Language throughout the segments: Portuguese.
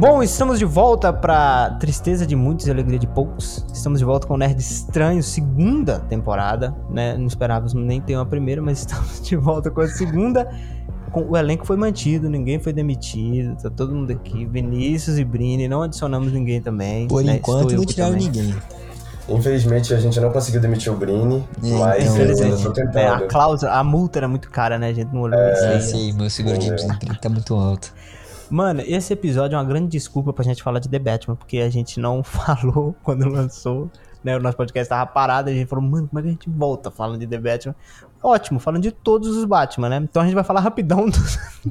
Bom, estamos de volta para tristeza de muitos e alegria de poucos. Estamos de volta com o Nerd Estranho, segunda temporada, né? Não esperávamos nem ter uma primeira, mas estamos de volta com a segunda. Com, o elenco foi mantido, ninguém foi demitido, tá todo mundo aqui. Vinícius e Brini, não adicionamos ninguém também. Por né? enquanto não tiraram ninguém. Infelizmente a gente não conseguiu demitir o Brini, É, mas então, eu ainda infelizmente. tô É, a tentando. cláusula, a multa era muito cara, né? A gente não olhou isso É, aí. sei, meu seguro de É. desemprego tá muito alto. Mano, esse episódio é uma grande desculpa pra gente falar de The Batman, porque a gente não falou quando lançou, né? O nosso podcast tava parado e a gente falou, mano, como é que a gente volta falando de The Batman? Ótimo, falando de todos os Batman, né? Então a gente vai falar rapidão dos...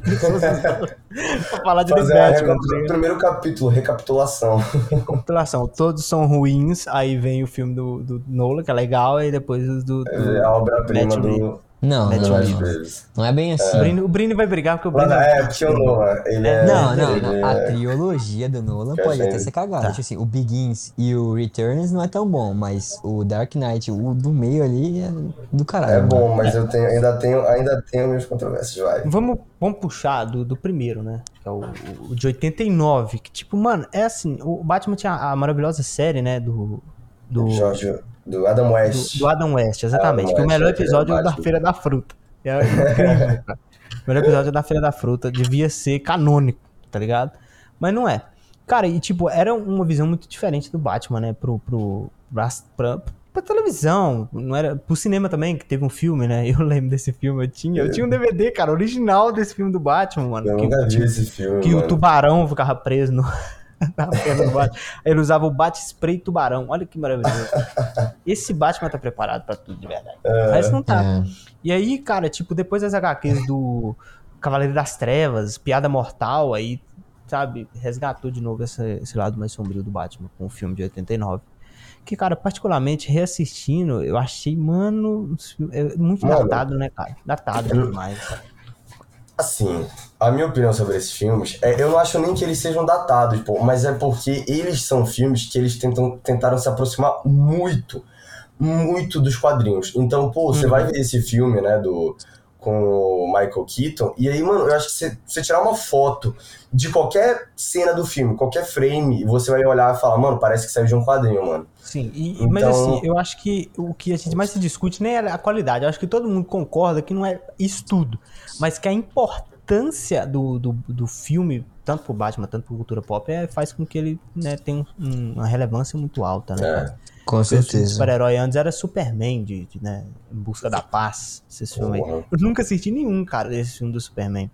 pra falar de Fazer The Batman. tá primeiro capítulo, recapitulação. Compilação, todos são ruins, aí vem o filme do, do Nolan, que é legal, e depois os do... do... É a obra-prima do Não, Mete não, um não. Não é bem assim. O Brini, o Brini vai brigar porque o Lá Brini... na é, porque o Nolan, ele é... Não, não, não. A é- trilogia do Nolan Que pode até ser cagada. Tá. Tipo assim, o Begins e o Returns não é tão bom, mas o Dark Knight, o do meio ali é do caralho. É mano. bom, mas eu tenho, ainda tenho, ainda tenho minhas controvérsias, vai. Vamos, vamos puxar do, do primeiro, né? Que é o, o de 89. Que, tipo, mano, é assim: o Batman tinha a maravilhosa série, né? Do. Do, Jorge, do Adam West. do, do Adam West, exatamente. Adam que o melhor é episódio é o da Batman. Feira da Fruta. É incrível, cara. O melhor episódio é da Feira da Fruta. Devia ser canônico, tá ligado? Mas não é. Cara, e tipo, era uma visão muito diferente do Batman, né? Pro. pro pra, pra, pra televisão, não era pro cinema também, que teve um filme, né? Eu lembro desse filme, eu tinha, eu tinha um DVD, cara, original desse filme do Batman, mano. Eu que, nunca vi esse filme, que o mano. tubarão ficava preso no, na perna do Batman. Ele usava o bate-spray tubarão. Olha que maravilhoso. Esse Batman tá preparado pra tudo de verdade. Mas não tá. É. E aí, cara, tipo, depois das HQs do Cavaleiro das Trevas, Piada Mortal, aí, sabe, resgatou de novo essa- esse lado mais sombrio do Batman com o filme de 89. Que, cara, particularmente reassistindo, eu achei, mano, é muito Mano. datado, né, cara? Datado demais. Assim, a minha opinião sobre esses filmes, é, eu não acho nem que eles sejam datados, pô, mas é porque eles são filmes que eles tentam, tentaram se aproximar muito, muito dos quadrinhos. Então, pô, você Uhum. vai ver esse filme, né, do, com o Michael Keaton, e aí, mano, eu acho que você, você tirar uma foto de qualquer cena do filme, qualquer frame, e você vai olhar e falar, mano, parece que saiu de um quadrinho, mano. Sim, e- mas Então- assim, eu acho que o que a gente mais se discute nem é a qualidade. Eu acho que todo mundo concorda que não é isso tudo. Mas que a importância do, do, do filme, tanto pro Batman, tanto pro cultura pop, é, faz com que ele né, tenha um- uma relevância muito alta, né? É. Com certeza. super-herói antes era Superman, de, de, né, Em Busca da Paz, esses filmes aí. Eu nunca assisti nenhum, cara, desse filme do Superman.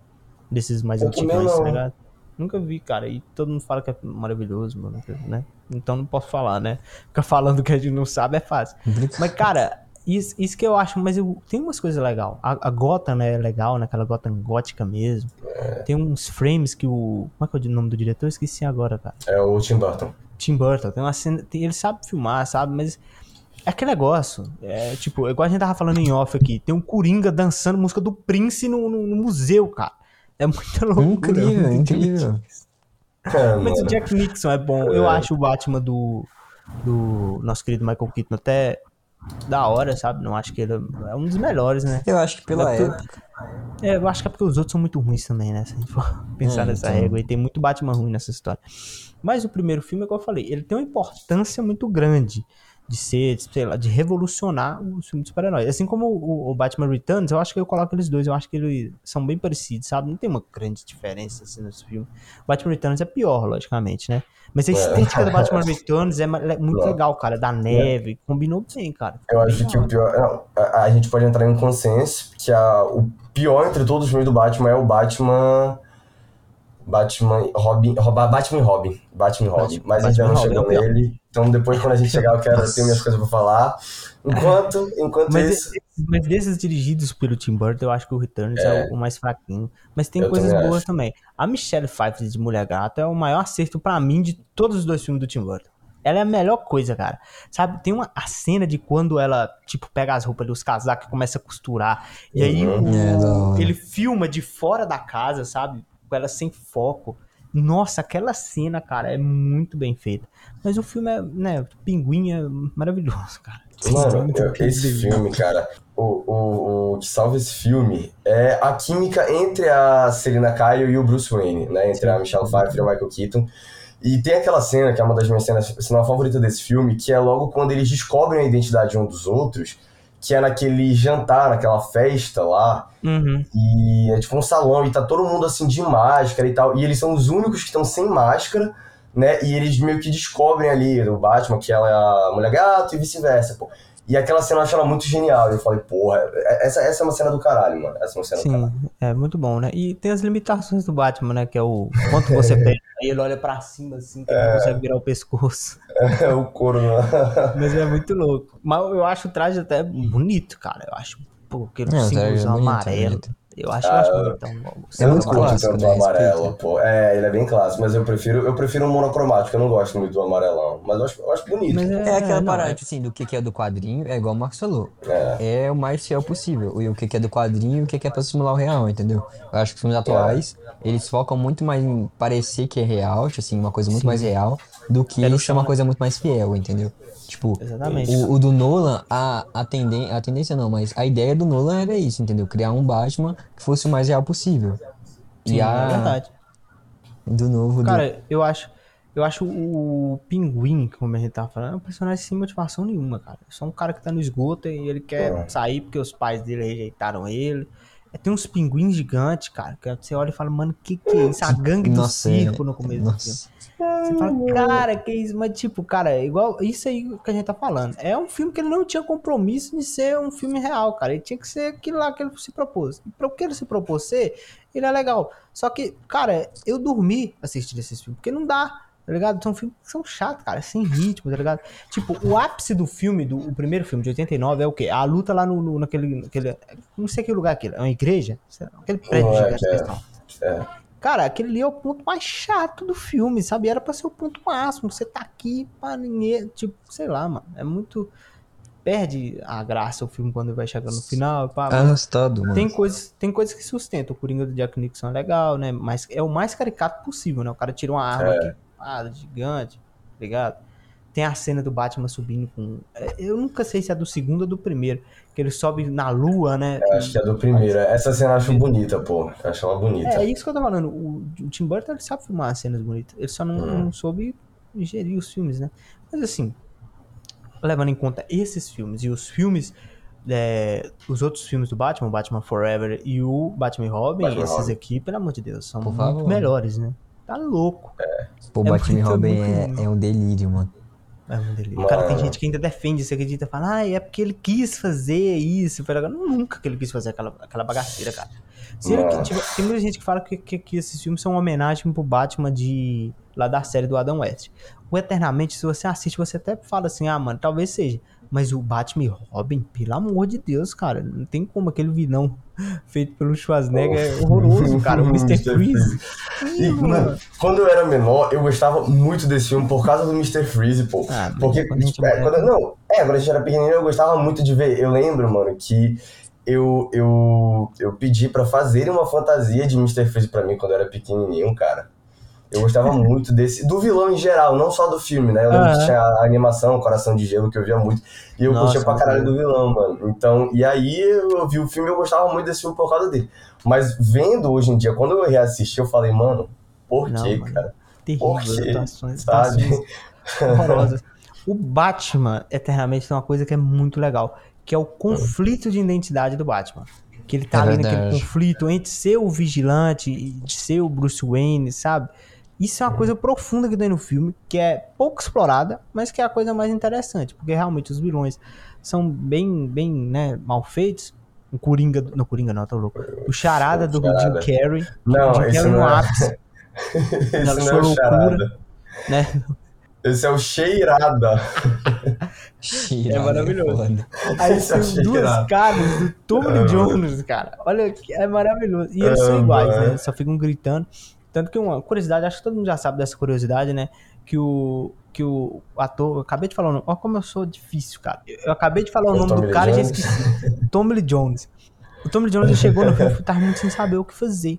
Desses mais Eu antigos, tá ligado? Nunca vi, cara. E todo mundo fala que é maravilhoso, mano, né? Então não posso falar, né? Ficar falando que a gente não sabe é fácil. Mas, cara, isso, isso que eu acho, mas eu, tem umas coisas legais. A, a Gotham, né, é legal, né? Aquela Gotham gótica mesmo. Tem uns frames que o. Como é que é o nome do diretor? Eu esqueci agora, cara. É o Tim Burton. Tim Burton. Tem uma cena. tem- ele sabe filmar, sabe? Mas. É aquele negócio. É tipo, igual a gente tava falando em off aqui. Tem um Coringa dançando música do Prince no, no- no museu, cara. É muita loucura. Incrível, muito incrível. É, mas o. Jack Nixon é bom. Eu acho o Batman do, do nosso querido Michael Keaton até da hora, sabe? Não acho que ele é um dos melhores, né? Eu acho que pela É época. É, eu acho que é porque os outros são muito ruins também, né? Se a gente for pensar É, nessa então. régua. E tem muito Batman ruim nessa história. Mas o primeiro filme, é igual eu falei, ele tem uma importância muito grande de ser, sei lá, de revolucionar o filme de super-herói. Assim como o, o Batman Returns, eu acho que eu coloco eles dois. Eu acho que eles são bem parecidos, sabe? Não tem uma grande diferença assim nesse filme. O Batman Returns é pior, logicamente, né? Mas a estética do Batman Returns é é muito legal, cara. Da neve, combinou bem, cara. Eu acho que o pior. Não, a, a gente pode entrar em um consenso que a, o pior entre todos os filmes do Batman é o Batman. Batman. Robin. Batman e Robin. Batman Robin. Batman- Mas a gente Batman não e Robin chegou é nele. Então depois, quando a gente chegar, eu quero ter minhas coisas pra falar. Enquanto, enquanto Mas, isso. mas desses dirigidos pelo Tim Burton, eu acho que o Returns é, o- o mais fraquinho. Mas tem Eu coisas também boas acho. também. A Michelle Pfeiffer de Mulher Gata é o maior acerto pra mim de todos os dois filmes do Tim Burton. Ela é a melhor coisa, cara. Sabe, tem uma a cena de quando ela, tipo, pega as roupas dos casacos e começa a costurar. E aí Uhum. o- É, ele filma de fora da casa, sabe? Com ela sem foco. Nossa, aquela cena, cara, é muito bem feita. Mas o filme é, né, Pinguim é maravilhoso, cara. Mano, eu- esse filme, cara, o, o, o que salva esse filme é a química entre a Selina Kyle e o Bruce Wayne, né? Entre a Michelle Pfeiffer e o Michael Keaton. E tem aquela cena, que é uma das minhas cenas, cena favorita desse filme, que é logo quando eles descobrem a identidade um dos outros, que é naquele jantar, naquela festa lá, Uhum. e é tipo um salão e tá todo mundo assim de máscara e tal. E eles são os únicos que estão sem máscara, né? E eles meio que descobrem ali do Batman que ela é a mulher gato e vice-versa, pô. E aquela cena eu acho ela muito genial. Eu falei, porra, essa, essa é uma cena do caralho, mano. Essa é uma cena do caralho. Sim, é muito bom, né? E tem as limitações do Batman, né? Que é o quanto você pega, aí ele olha pra cima assim, que ele não consegue virar o pescoço. É o couro, né? Mas é muito louco. Mas eu acho o traje até bonito, cara. Eu acho, pô, aquele é bonito, é amarelo. bonito. Eu acho, eu Ah, acho eu- bonitão. Eu não muito curto clássico, tanto né? o amarelo, pô. É, ele é bem clássico, mas eu prefiro, eu prefiro um monocromático, eu não gosto muito do amarelão. Mas eu acho, eu acho bonito. Mas É aquela não, parada, é- tipo assim, do que que é do quadrinho, é igual o Marcos falou. É. É o mais fiel possível. E o que que é do quadrinho e o que que é pra simular o real, entendeu? Eu acho que os filmes atuais, eles focam muito mais em parecer que é real, tipo assim, uma coisa muito Sim. mais real, do que É no ser chão, uma coisa muito mais fiel, entendeu? Tipo, Exatamente. o, o do Nolan, a, a, tenden, a tendência não, mas a ideia do Nolan era isso, entendeu? Criar um Batman que fosse o mais real possível. Sim, e a é verdade. do novo do- Cara, eu acho, eu acho o Pinguim, como a gente tava falando, é um personagem sem motivação nenhuma, cara. É só um cara que tá no esgoto e ele quer É. sair porque os pais dele rejeitaram ele. É, tem uns pinguins gigantes, cara, que você olha e fala, mano, que que é isso? A gangue do Nossa, é- circo no começo do filme. Nossa. Você fala, cara, que isso? Mas, tipo, cara, é igual isso aí que a gente tá falando. É um filme que ele não tinha compromisso de ser um filme real, cara. Ele tinha que ser aquilo lá que ele se propôs. E pra o que ele se propôs ser, ele é legal. Só que, cara, eu dormi assistindo esses filmes, porque não dá, tá ligado? São filmes que são chatos, cara, sem ritmo, tá ligado? Tipo, o ápice do filme, do o primeiro filme de 89, é o quê? A luta lá no, no- naquele, naquele. Não sei que lugar é aquele. É uma igreja? Aquele prédio é, gigante é. É. Cara, aquele ali é o ponto mais chato do filme, sabe? Era pra ser o ponto máximo. Você tá aqui pra ninguém. Tipo, sei lá, mano. É muito. Perde a graça o filme quando vai chegar no final. Pá, mas Arrastado, mano. tem, coisas, tem coisas que sustentam. O Coringa do Jack Nixon é legal, né? Mas é o mais caricato possível, né? O cara tira uma arma É. aqui, ah, gigante, tá ligado? Tem a cena do Batman subindo com. é, Eu nunca sei se é do segundo ou do primeiro. Que ele sobe na lua, né? Eu acho que é do primeiro. Essa cena eu acho bonita, pô. Eu acho ela bonita. É, é isso que eu tô falando. O, o Tim Burton ele sabe filmar as cenas bonitas. Ele só não, Hum. não soube gerir os filmes, né? Mas assim, levando em conta esses filmes e os filmes. é, os outros filmes do Batman, o Batman Forever e o Batman e Robin, Batman esses Robin. aqui, pelo amor de Deus, são Por muito favor. melhores, né? Tá louco. Pô, É Batman e Robin é, é um delírio, mano. É um delírio. Cara, tem Mano. gente que ainda defende isso, acredita, fala, ah, é porque ele quis fazer isso. Pera, Nunca que ele quis fazer aquela, aquela bagaceira, cara. Se ele, Mano. tipo, tem muita gente que fala que, que, que esses filmes são uma homenagem pro Batman de lá da série do Adam West. O Eternamente, se você assiste, você até fala assim, ah, mano, talvez seja. Mas o Batman e Robin, pelo amor de Deus, cara, não tem como aquele vilão feito pelo Schwarzenegger é horroroso, cara. O Mr. Freeze. E, mano, quando eu era menor, eu gostava muito desse filme por causa do Mr. Freeze, pô. Ah, Porque, quando a gente é, era- quando, não, é, quando a gente era pequenininho, eu gostava muito de ver. Eu lembro, mano, que eu, eu, eu pedi pra fazerem uma fantasia de Mr. Freeze pra mim quando eu era pequenininho, cara. Eu gostava muito desse, do vilão em geral, não só do filme, né? Eu lembro que tinha a animação Coração de Gelo, que eu via muito. E eu Nossa, curtia pra caralho do vilão, mano. Então, e aí eu vi o filme e eu gostava muito desse filme por causa dele. Mas vendo hoje em dia, quando eu reassisti, eu falei, mano, por Não, quê, mano. cara? terrível, Por quê? Sabe? horrorosas. O Batman, eternamente, tem uma coisa que é muito legal, que é o conflito de identidade do Batman. Que ele tá É ali naquele verdade. conflito entre ser o vigilante e ser o Bruce Wayne, sabe? Isso é uma coisa profunda que tem no filme, que é pouco explorada, mas que é a coisa mais interessante, porque realmente os vilões são bem, bem, né, mal feitos. O Coringa, não, Coringa não, tô louco. O Charada do Charada. Jim Carrey. Não, o Jim esse Carrey não no é. ápice, Esse Na não sua é o loucura. charada. né? Esse é o cheirada. Cheirado, maravilhoso. foda. Aí Esse eu tem achei duas caras do Tommy É, Jones, cara. Olha, que é maravilhoso. E eles são É, iguais, né? Eles só ficam gritando. Tanto que uma curiosidade, acho que todo mundo já sabe dessa curiosidade, né? Que o, que o ator. Eu acabei de falar o nome. Olha como eu sou difícil, cara. Eu acabei de falar o É o nome do Lee cara e já Jones? esqueci. Tommy Lee Jones. O Tommy Lee Jones chegou no filme e tava muito sem saber o que fazer.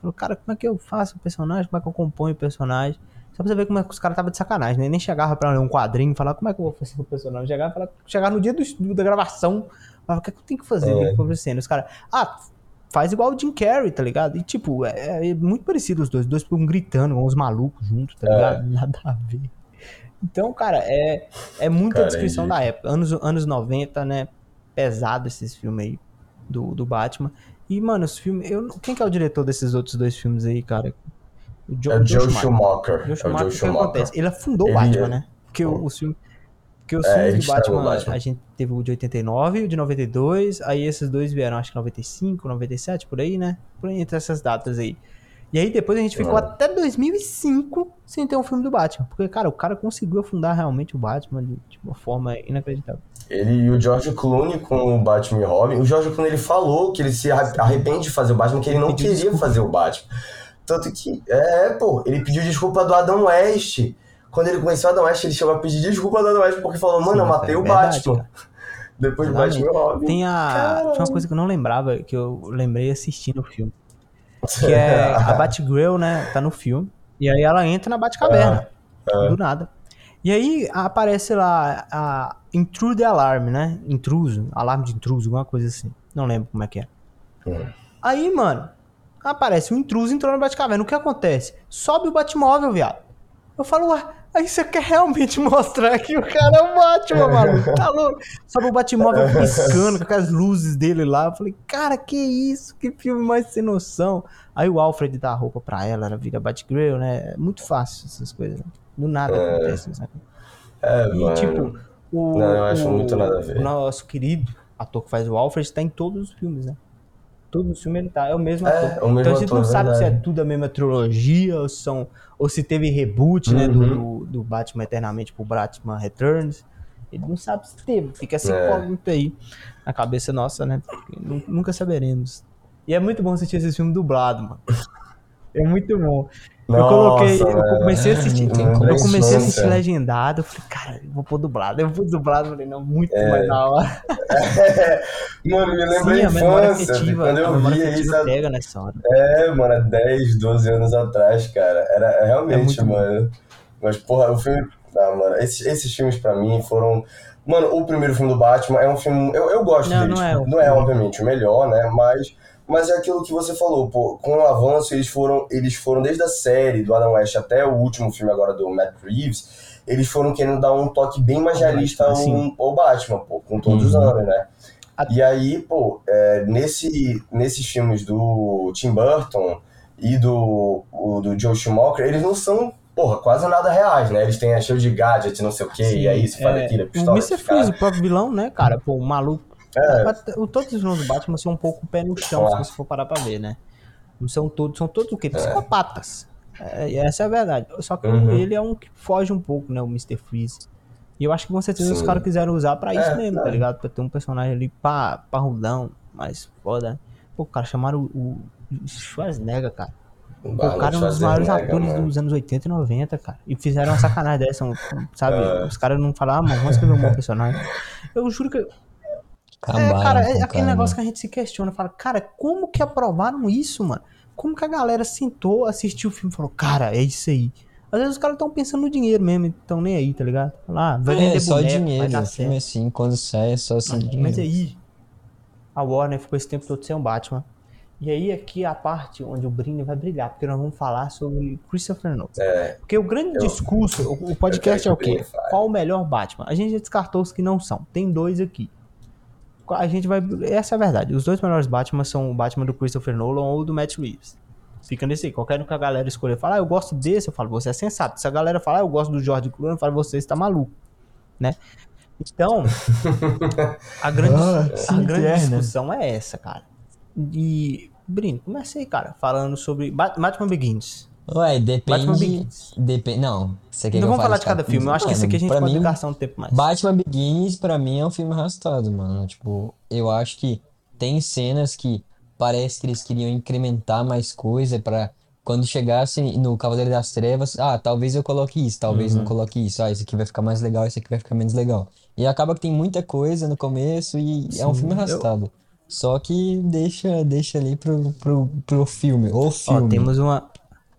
Falou, cara, como é que eu faço o personagem? Como é que eu componho o personagem? Só pra você ver como é que os caras estavam de sacanagem, né? Nem chegava pra ler um quadrinho e falar como é que eu vou fazer o personagem. Chegava, falava, chegava no dia do, da gravação, falava, o que, é que eu tenho que fazer? É. É. Cena. Os caras, ah, faz igual o Jim Carrey, tá ligado? E tipo, é, é muito parecido os dois. Os dois ficam gritando, os malucos juntos, tá ligado? Nada a ver. Então, cara, é, é muita Cara, descrição é da época. Anos, anos 90, né? Pesado esses filmes aí do, do Batman. E, mano, os filmes. Eu, quem que é o diretor desses outros dois filmes aí, cara? O Jo- É o Joe Schumacher. Schumacher. Joe É o Schumacher, Joe o que Schumacher. acontece? Ele afundou o Batman, é- né? Porque o, o filme. Porque os É, filmes ele do estragou Batman, Batman. a gente teve o de 89 e o de 92, aí esses dois vieram, acho que 95, 97, por aí, né? Por aí, entre essas datas aí. E aí depois a gente ficou É. até 2005 sem ter um filme do Batman. Porque, cara, o cara conseguiu afundar realmente o Batman de, de uma forma inacreditável. Ele e o George Clooney com o Batman e Robin. O George Clooney ele falou que ele se arre- arrepende de fazer o Batman, que ele não queria fazer o Batman. Tanto que, é, pô, ele pediu desculpa do Adam West. Quando ele conheceu Adam West, ele chegou a pedir desculpa do Adam West porque falou, mano, eu Sim, matei é o verdade, Batman. cara. Depois do. Batman Robin. Tem a. Tinha uma coisa que eu não lembrava, que eu lembrei assistindo o filme. Que é a Batgirl, né? Tá no filme. E aí ela entra na Batcaverna. Do nada. E aí aparece lá a Intrude Alarm, né? Intruso. Alarme de intruso, alguma coisa assim. Não lembro como é que é. Hum. Aí, mano, aparece um intruso entrou na Batcaverna. O que acontece? Sobe o Batmóvel, viado. Eu falo, ué, aí você quer realmente mostrar que o cara é o Batman, maluco? Tá louco? Sobe o Batmóvel piscando com aquelas luzes dele lá. Eu falei, cara, que isso? Que filme mais sem noção. Aí o Alfred dá a roupa pra ela, ela vira Batgirl, né? É muito fácil essas coisas. né? Do nada acontece, sabe? É, E, mano. tipo, o, Não, eu acho o- muito nada a ver. o nosso querido ator que faz o Alfred tá em todos os filmes, né? Todos os filmes ele tá, é o mesmo É, ator. é o mesmo então a gente não sabe se é verdade. tudo a mesma trilogia ou, são, ou se teve reboot, né, do, Uhum. do, do Batman Eternamente pro Batman Returns. Ele não sabe se teve, fica essa É. incógnita aí na cabeça nossa, né? Nunca saberemos. E é muito bom assistir esse filme dublado, mano. É muito bom. Eu Nossa, coloquei, eu comecei a assistir, tem eu comecei a assistir legendado, eu falei, cara, eu vou pôr dublado. Eu vou dublado, eu falei, não, muito É. mais da hora. mano, me lembra Sim, a a infância. afetiva, quando a eu via isso. pega nessa hora. É, mano, há 10, 12 anos atrás, cara. Era é realmente, muito bom. mano. Mas, porra, o filme. Ah, mano, esses, esses filmes pra mim foram. Mano, o primeiro filme do Batman é um filme. Eu, eu gosto Não, dele. não é tipo, o não é, obviamente, o melhor, né? Mas. Mas é aquilo que você falou, pô, com o avanço, eles foram, eles foram desde a série do Adam West até o último filme agora do Matt Reeves, eles foram querendo dar um toque bem mais realista ao, ao Batman, pô, com todos os Uhum. anos, né? E aí, pô, é, nesse, nesses filmes do Tim Burton e do, o, do Joe Schumacher, eles não são, porra, quase nada reais, né? Eles têm a show de gadget, não sei o quê, e é isso, faz é, aquilo, é O pistola. Mr. esse cara. Freeze, o próprio vilão, né, cara? Pô, o maluco. É. Mas o- Todos os vilões do Batman são um pouco pé no chão, Claro. se você for parar pra ver, né? Não são todos, são todos o quê? Psicopatas. É, essa é a verdade. Só que Uhum. ele é um que foge um pouco, né? O Mr. Freeze. E eu acho que com certeza os Sim. caras quiseram usar pra isso É, mesmo, é. tá ligado? Pra ter um personagem ali pá, parrudão, mais foda. né? Pô, cara, chamaram o, o Schwarzenegger, cara. Pô, o cara é um dos maiores atores mano. dos anos 80 e 90, cara. E fizeram uma sacanagem dessa, sabe? É. Os caras não falaram, ah, mano, vamos escrever um bom personagem. Eu juro que. É, Acabaram cara, com é aquele cara, negócio né? que a gente se questiona. Fala, cara, como que aprovaram isso, mano? Como que a galera sentou, assistiu o filme e falou, cara, é isso aí. Às vezes os caras estão pensando no dinheiro mesmo, estão nem aí, tá ligado? Lá, vai vender É, só boneco, vai dinheiro. dar O filme certo. assim, quando sai, é só assim. Ah, Mas dinheiro. aí, a Warner ficou esse tempo todo sem o Batman. E aí aqui é a parte onde o Brini vai brilhar, porque nós vamos falar sobre Christopher Nolan. É, Porque o grande Eu- discurso, o, o podcast é o quê? Qual o melhor Batman? A gente já descartou os que não são. Tem dois aqui. A gente vai. Essa é a verdade. Os dois melhores Batman são o Batman do Christopher Nolan ou do Matt Reeves. Fica nesse aí. Qualquer um que a galera escolher falar, ah, eu gosto desse, eu falo, você é sensato. Se a galera falar, ah, eu gosto do George Clooney, eu falo, você está maluco. Né? Então, a grande, Ah, a grande é, né? discussão é essa, cara. E, Brino, comecei, cara, falando sobre Bat- Batman Begins. Ué, Batman depende. Begins. Depende. Não, você quer Então que eu vamos falar de cada filme. Eu acho que esse aqui a gente pode mim, gastar um tempo mais. Batman Begins, pra mim, é um filme arrastado, mano. Tipo, eu acho que tem cenas que parece que eles queriam incrementar mais coisa pra quando chegasse no Cavaleiro das Trevas, ah, talvez eu coloque isso, talvez Uhum. não coloque isso. Ah, isso aqui vai ficar mais legal, isso aqui vai ficar menos legal. E acaba que tem muita coisa no começo e é um Sim, filme eu- arrastado. Só que deixa, deixa ali pro, pro, pro filme, o Ó, filme. temos uma.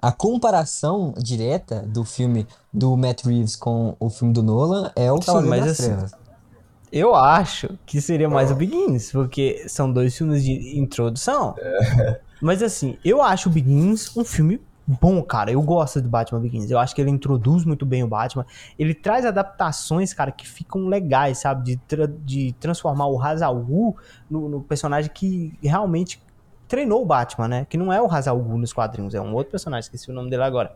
A comparação direta do filme do Matt Reeves com o filme do Nolan é o Sim, Cavaleiro mas das assim, Trevas. Eu acho que seria mais o Begins, porque são dois filmes de introdução. Mas assim, eu acho o Begins um filme bom, cara. Eu gosto do Batman Begins. Eu acho que ele introduz muito bem o Batman. Ele traz adaptações, cara, que ficam legais, sabe? De, tra- de transformar o Ra's al Ghul no, no personagem que realmente treinou o Batman, né? Que não é o Ra's al Ghul nos quadrinhos, é um outro personagem, esqueci o nome dele agora.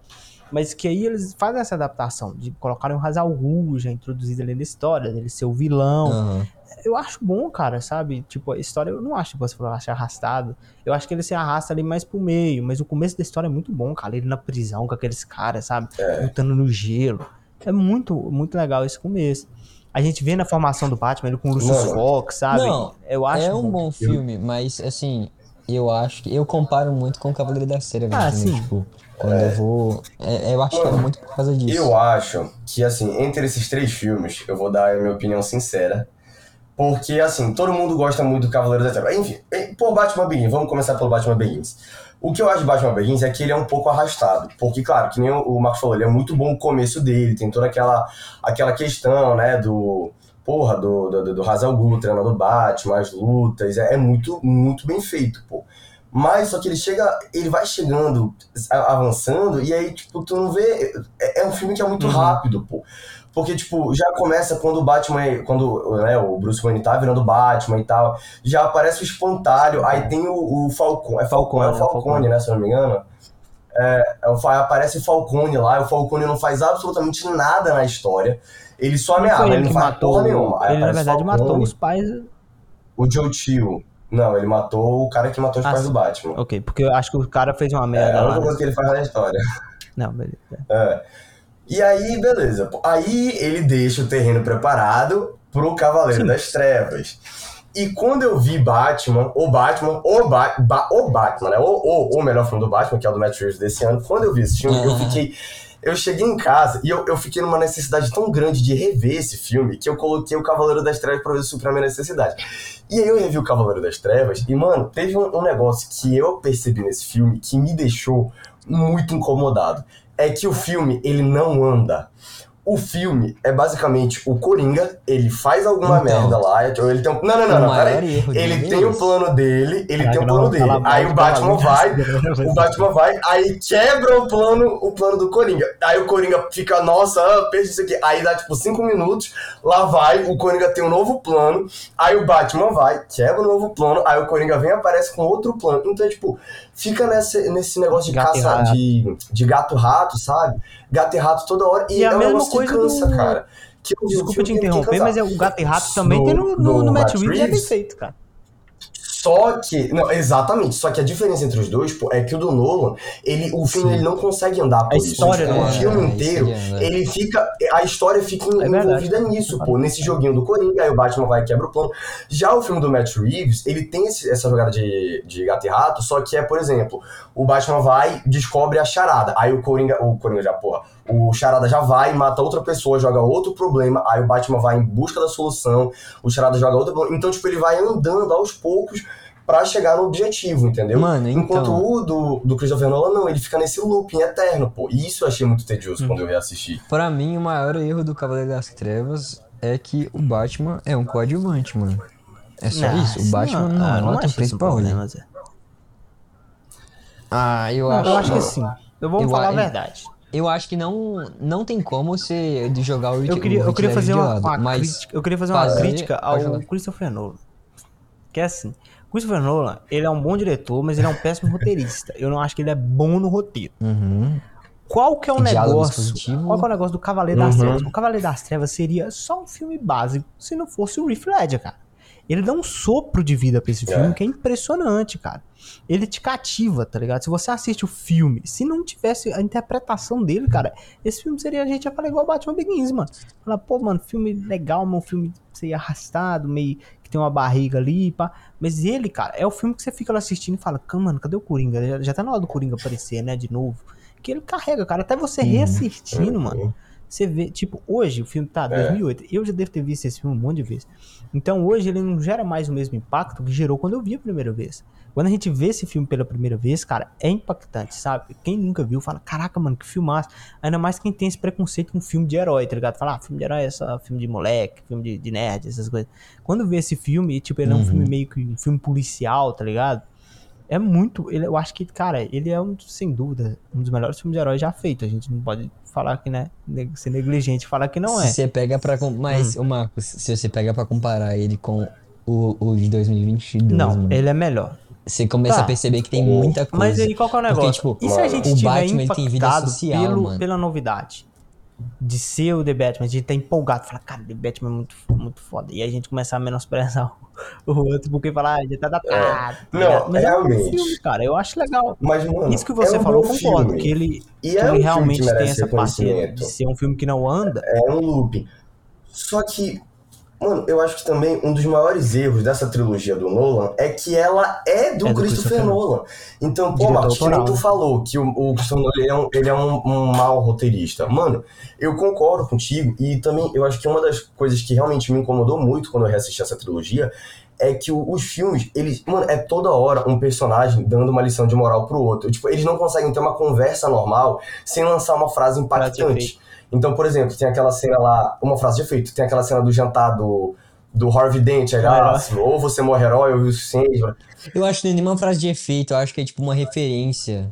Mas que aí eles fazem essa adaptação, de colocarem o Ra's al Ghul já introduzido ali na história, dele ser o vilão. Aham. Eu acho bom, cara, sabe? Tipo, a história eu não acho, tipo, você falou, acho arrastado. Eu acho que ele se arrasta ali mais pro meio, mas o começo da história é muito bom, cara. Ele na prisão com aqueles caras, sabe? Lutando no gelo. É muito, muito legal esse começo. A gente vê na formação do Batman, ele com o Lucius. Fox, sabe? Não, eu acho é um bom filme, mas assim, eu acho que eu comparo muito com o Cavaleiro das Trevas, Ah, entendeu? sim. Tipo, quando eu vou, é- eu acho que é muito por causa disso. Eu acho que, assim, entre esses três filmes, eu vou dar a minha opinião sincera. Porque, assim, todo mundo gosta muito do Cavaleiro das Trevas. Enfim, por Batman Begins, vamos começar pelo Batman Begins. O que eu acho de Batman Begins é que ele é um pouco arrastado. Porque, claro, que nem o Marcos falou, ele é muito bom o começo dele, tem toda aquela, aquela questão, né, do... Porra, do, do, do Ra's al Ghul treinando o Batman, as lutas, é, é muito, muito bem feito, pô. Mas só que ele chega, ele vai chegando, avançando, e aí, tipo, tu não vê. É, é um filme que é muito Uhum. rápido, pô. Porque, tipo, já começa quando o Batman, quando né, o Bruce Wayne tá virando Batman e tal, já aparece o espantalho, aí tem o, o Falcone, é Falcone, é o Falcone, é o Falcone, né, se eu não me engano. É, é o aparece o Falcone lá, e o Falcone não faz absolutamente nada na história. Ele só ameaça, ele ele não faz matou. porra nenhuma. Aí Ele, na verdade, matou Falcone, os pais. O Joe Chill. Não, ele matou o cara que matou os Ah, pais do Batman. Ok, porque eu acho que o cara fez uma É merda a lá. única né? coisa que ele faz na história. Não, beleza. É. E aí, beleza. Aí ele deixa o terreno preparado pro Cavaleiro Sim. das Trevas. E quando eu vi Batman, o Batman, o, ba Ba- o Batman, né? O, o, o melhor filme do Batman, que é o do Matt Reeves desse ano, quando eu vi esse filme, eu fiquei. Eu cheguei em casa e eu, eu fiquei numa necessidade tão grande de rever esse filme que eu coloquei o Cavaleiro das Trevas pra ver suprir a minha necessidade. E aí eu revi o Cavaleiro das Trevas e, mano, teve um, um negócio que eu percebi nesse filme que me deixou muito incomodado. É que o filme, ele não anda. O filme é basicamente o Coringa, ele faz alguma Então. merda lá, ou ele tem um... Não, não, não, não, peraí. Ele dele tem é o esse. plano dele, ele Caraca, tem o não, plano dele. fala mal Aí o Batman vai, o Batman vai, aí quebra o plano, o plano do Coringa. Aí o Coringa fica, nossa, ah, perdi isso aqui. Aí dá tipo cinco minutos, lá vai, o Coringa tem um novo plano, aí o Batman vai, quebra o novo plano, aí o Coringa vem e aparece com outro plano. Então, tipo, fica nesse, nesse negócio de Gato caça, de, de gato-rato, sabe? Gato e rato toda hora. E, E a é um mesma coisa que cansa, do- cara. Que Desculpa te interromper, mas é, o Gato e Rato também Do- tem no, no, no Matt Matt Reeves é bem feito, cara. Só que, não, exatamente, só que a diferença entre os dois, pô, é que o do Nolan, ele, o filme Sim. ele não consegue andar por A isso. história Tipo, o filme é, inteiro, isso ele fica, a história fica É verdade. envolvida nisso, pô, nesse joguinho do Coringa, aí o Batman vai e quebra o plano. Já o filme do Matt Reeves, ele tem esse- essa jogada de, de gato e rato, só que é, por exemplo, o Batman vai, descobre a charada, aí o Coringa, o Coringa já, porra, o charada já vai, mata outra pessoa, joga outro problema, aí o Batman vai em busca da solução, o charada joga outro problema, então, tipo, ele vai andando aos poucos pra chegar no objetivo, entendeu? Mano, Enquanto então. o do, do Christopher Nolan, não, ele fica nesse looping eterno, pô. E isso eu achei muito tedioso quando eu reassisti. Pra mim, o maior erro do Cavaleiro das Trevas é que o Batman é um coadjuvante, mano. É só Ah, isso. O Batman não, ah, é o ator acho isso um principal, né? problema, Zé. Ah, eu Não, acho. eu acho que sim. Eu vou Eu falar a a- verdade. Eu acho que não, não tem como você de jogar o Rich Eu queria, o eu queria fazer uma, uma mas crítica. Eu queria fazer uma fazer- crítica ao. Christopher Nolan. Que é assim, Christopher Nolan, ele é um bom diretor, mas ele é um péssimo roteirista. Eu não acho que ele é bom no roteiro. Uhum. Qual que é o Diálogo negócio? expositivo. Qual que é o negócio do Cavaleiro das Uhum. Trevas? O Cavaleiro das Trevas seria só um filme básico se não fosse o Heath Ledger, cara. Ele dá um sopro de vida pra esse É. filme que é impressionante, cara. Ele te cativa, tá ligado? Se você assiste o filme, se não tivesse a interpretação dele, cara, esse filme seria, a gente ia falar igual Batman Begins, mano. Falar, pô, mano, filme legal, mano, um filme meio arrastado, meio que tem uma barriga ali, pá. Mas ele, cara, é o filme que você fica lá assistindo e fala, "Cã, mano, cadê o Coringa? Já, já tá na hora do Coringa aparecer, né, de novo. Que ele carrega, cara, até você reassistindo, mano. Você vê, tipo, hoje o filme tá É. 2008. Eu já devo ter visto esse filme um monte de vezes. Então hoje ele não gera mais o mesmo impacto que gerou quando eu vi a primeira vez. Quando a gente vê esse filme pela primeira vez, cara, é impactante, sabe? Quem nunca viu fala, caraca, mano, que filmaço. Ainda mais quem tem esse preconceito com filme de herói, tá ligado? Fala, ah, filme de herói é só filme de moleque, filme de, de nerd, essas coisas. Quando vê esse filme, tipo, ele é um Uhum. filme meio que um filme policial, tá ligado? É muito. Ele, eu acho que, cara, ele é um, sem dúvida, um dos melhores filmes de herói já feito. A gente não pode falar que, né? Ser negligente e falar que não é. Se você pega pra. Mas, Hum. ô Marcos, se você pega pra comparar ele com o, o de 2022, Não, mano, ele é melhor. você começa Tá. a perceber que tem muita coisa. Mas aí qual que é o Porque, negócio? tipo, e se a gente o tiver Batman, ele tem vida impactado social, pelo, mano. pela novidade de ser o The Batman, a gente tá empolgado, fala, cara, The Batman é muito, muito foda. E aí a gente começa a menosprezar o, o outro, porque fala, ah, já tá datado. tá Não? Mas é um realmente. filme, cara, eu acho legal. Mas, mano, Isso que você é um falou, eu concordo, que ele, que é um ele realmente tem essa parte de ser um filme que não anda. É um looping. Só que, mano, eu acho que também um dos maiores erros dessa trilogia do Nolan é que ela é do, É do Christopher, Christopher Nolan. Então, pô, Marcos, que nem tu né? falou que o, o Christopher Nolan ele é, um, ele é um, um mau roteirista. Mano, eu concordo contigo e também eu acho que uma das coisas que realmente me incomodou muito quando eu reassisti essa trilogia é que os filmes, eles, mano, é toda hora um personagem dando uma lição de moral pro outro. Tipo, eles não conseguem ter uma conversa normal sem lançar uma frase impactante. Então, por exemplo, tem aquela cena lá, uma frase de efeito, tem aquela cena do jantar do, do Harvey Dent, ah, herói. assim, ou você morre herói, ou o suficiente. Eu acho que não é nenhuma frase de efeito, eu acho que é tipo uma referência.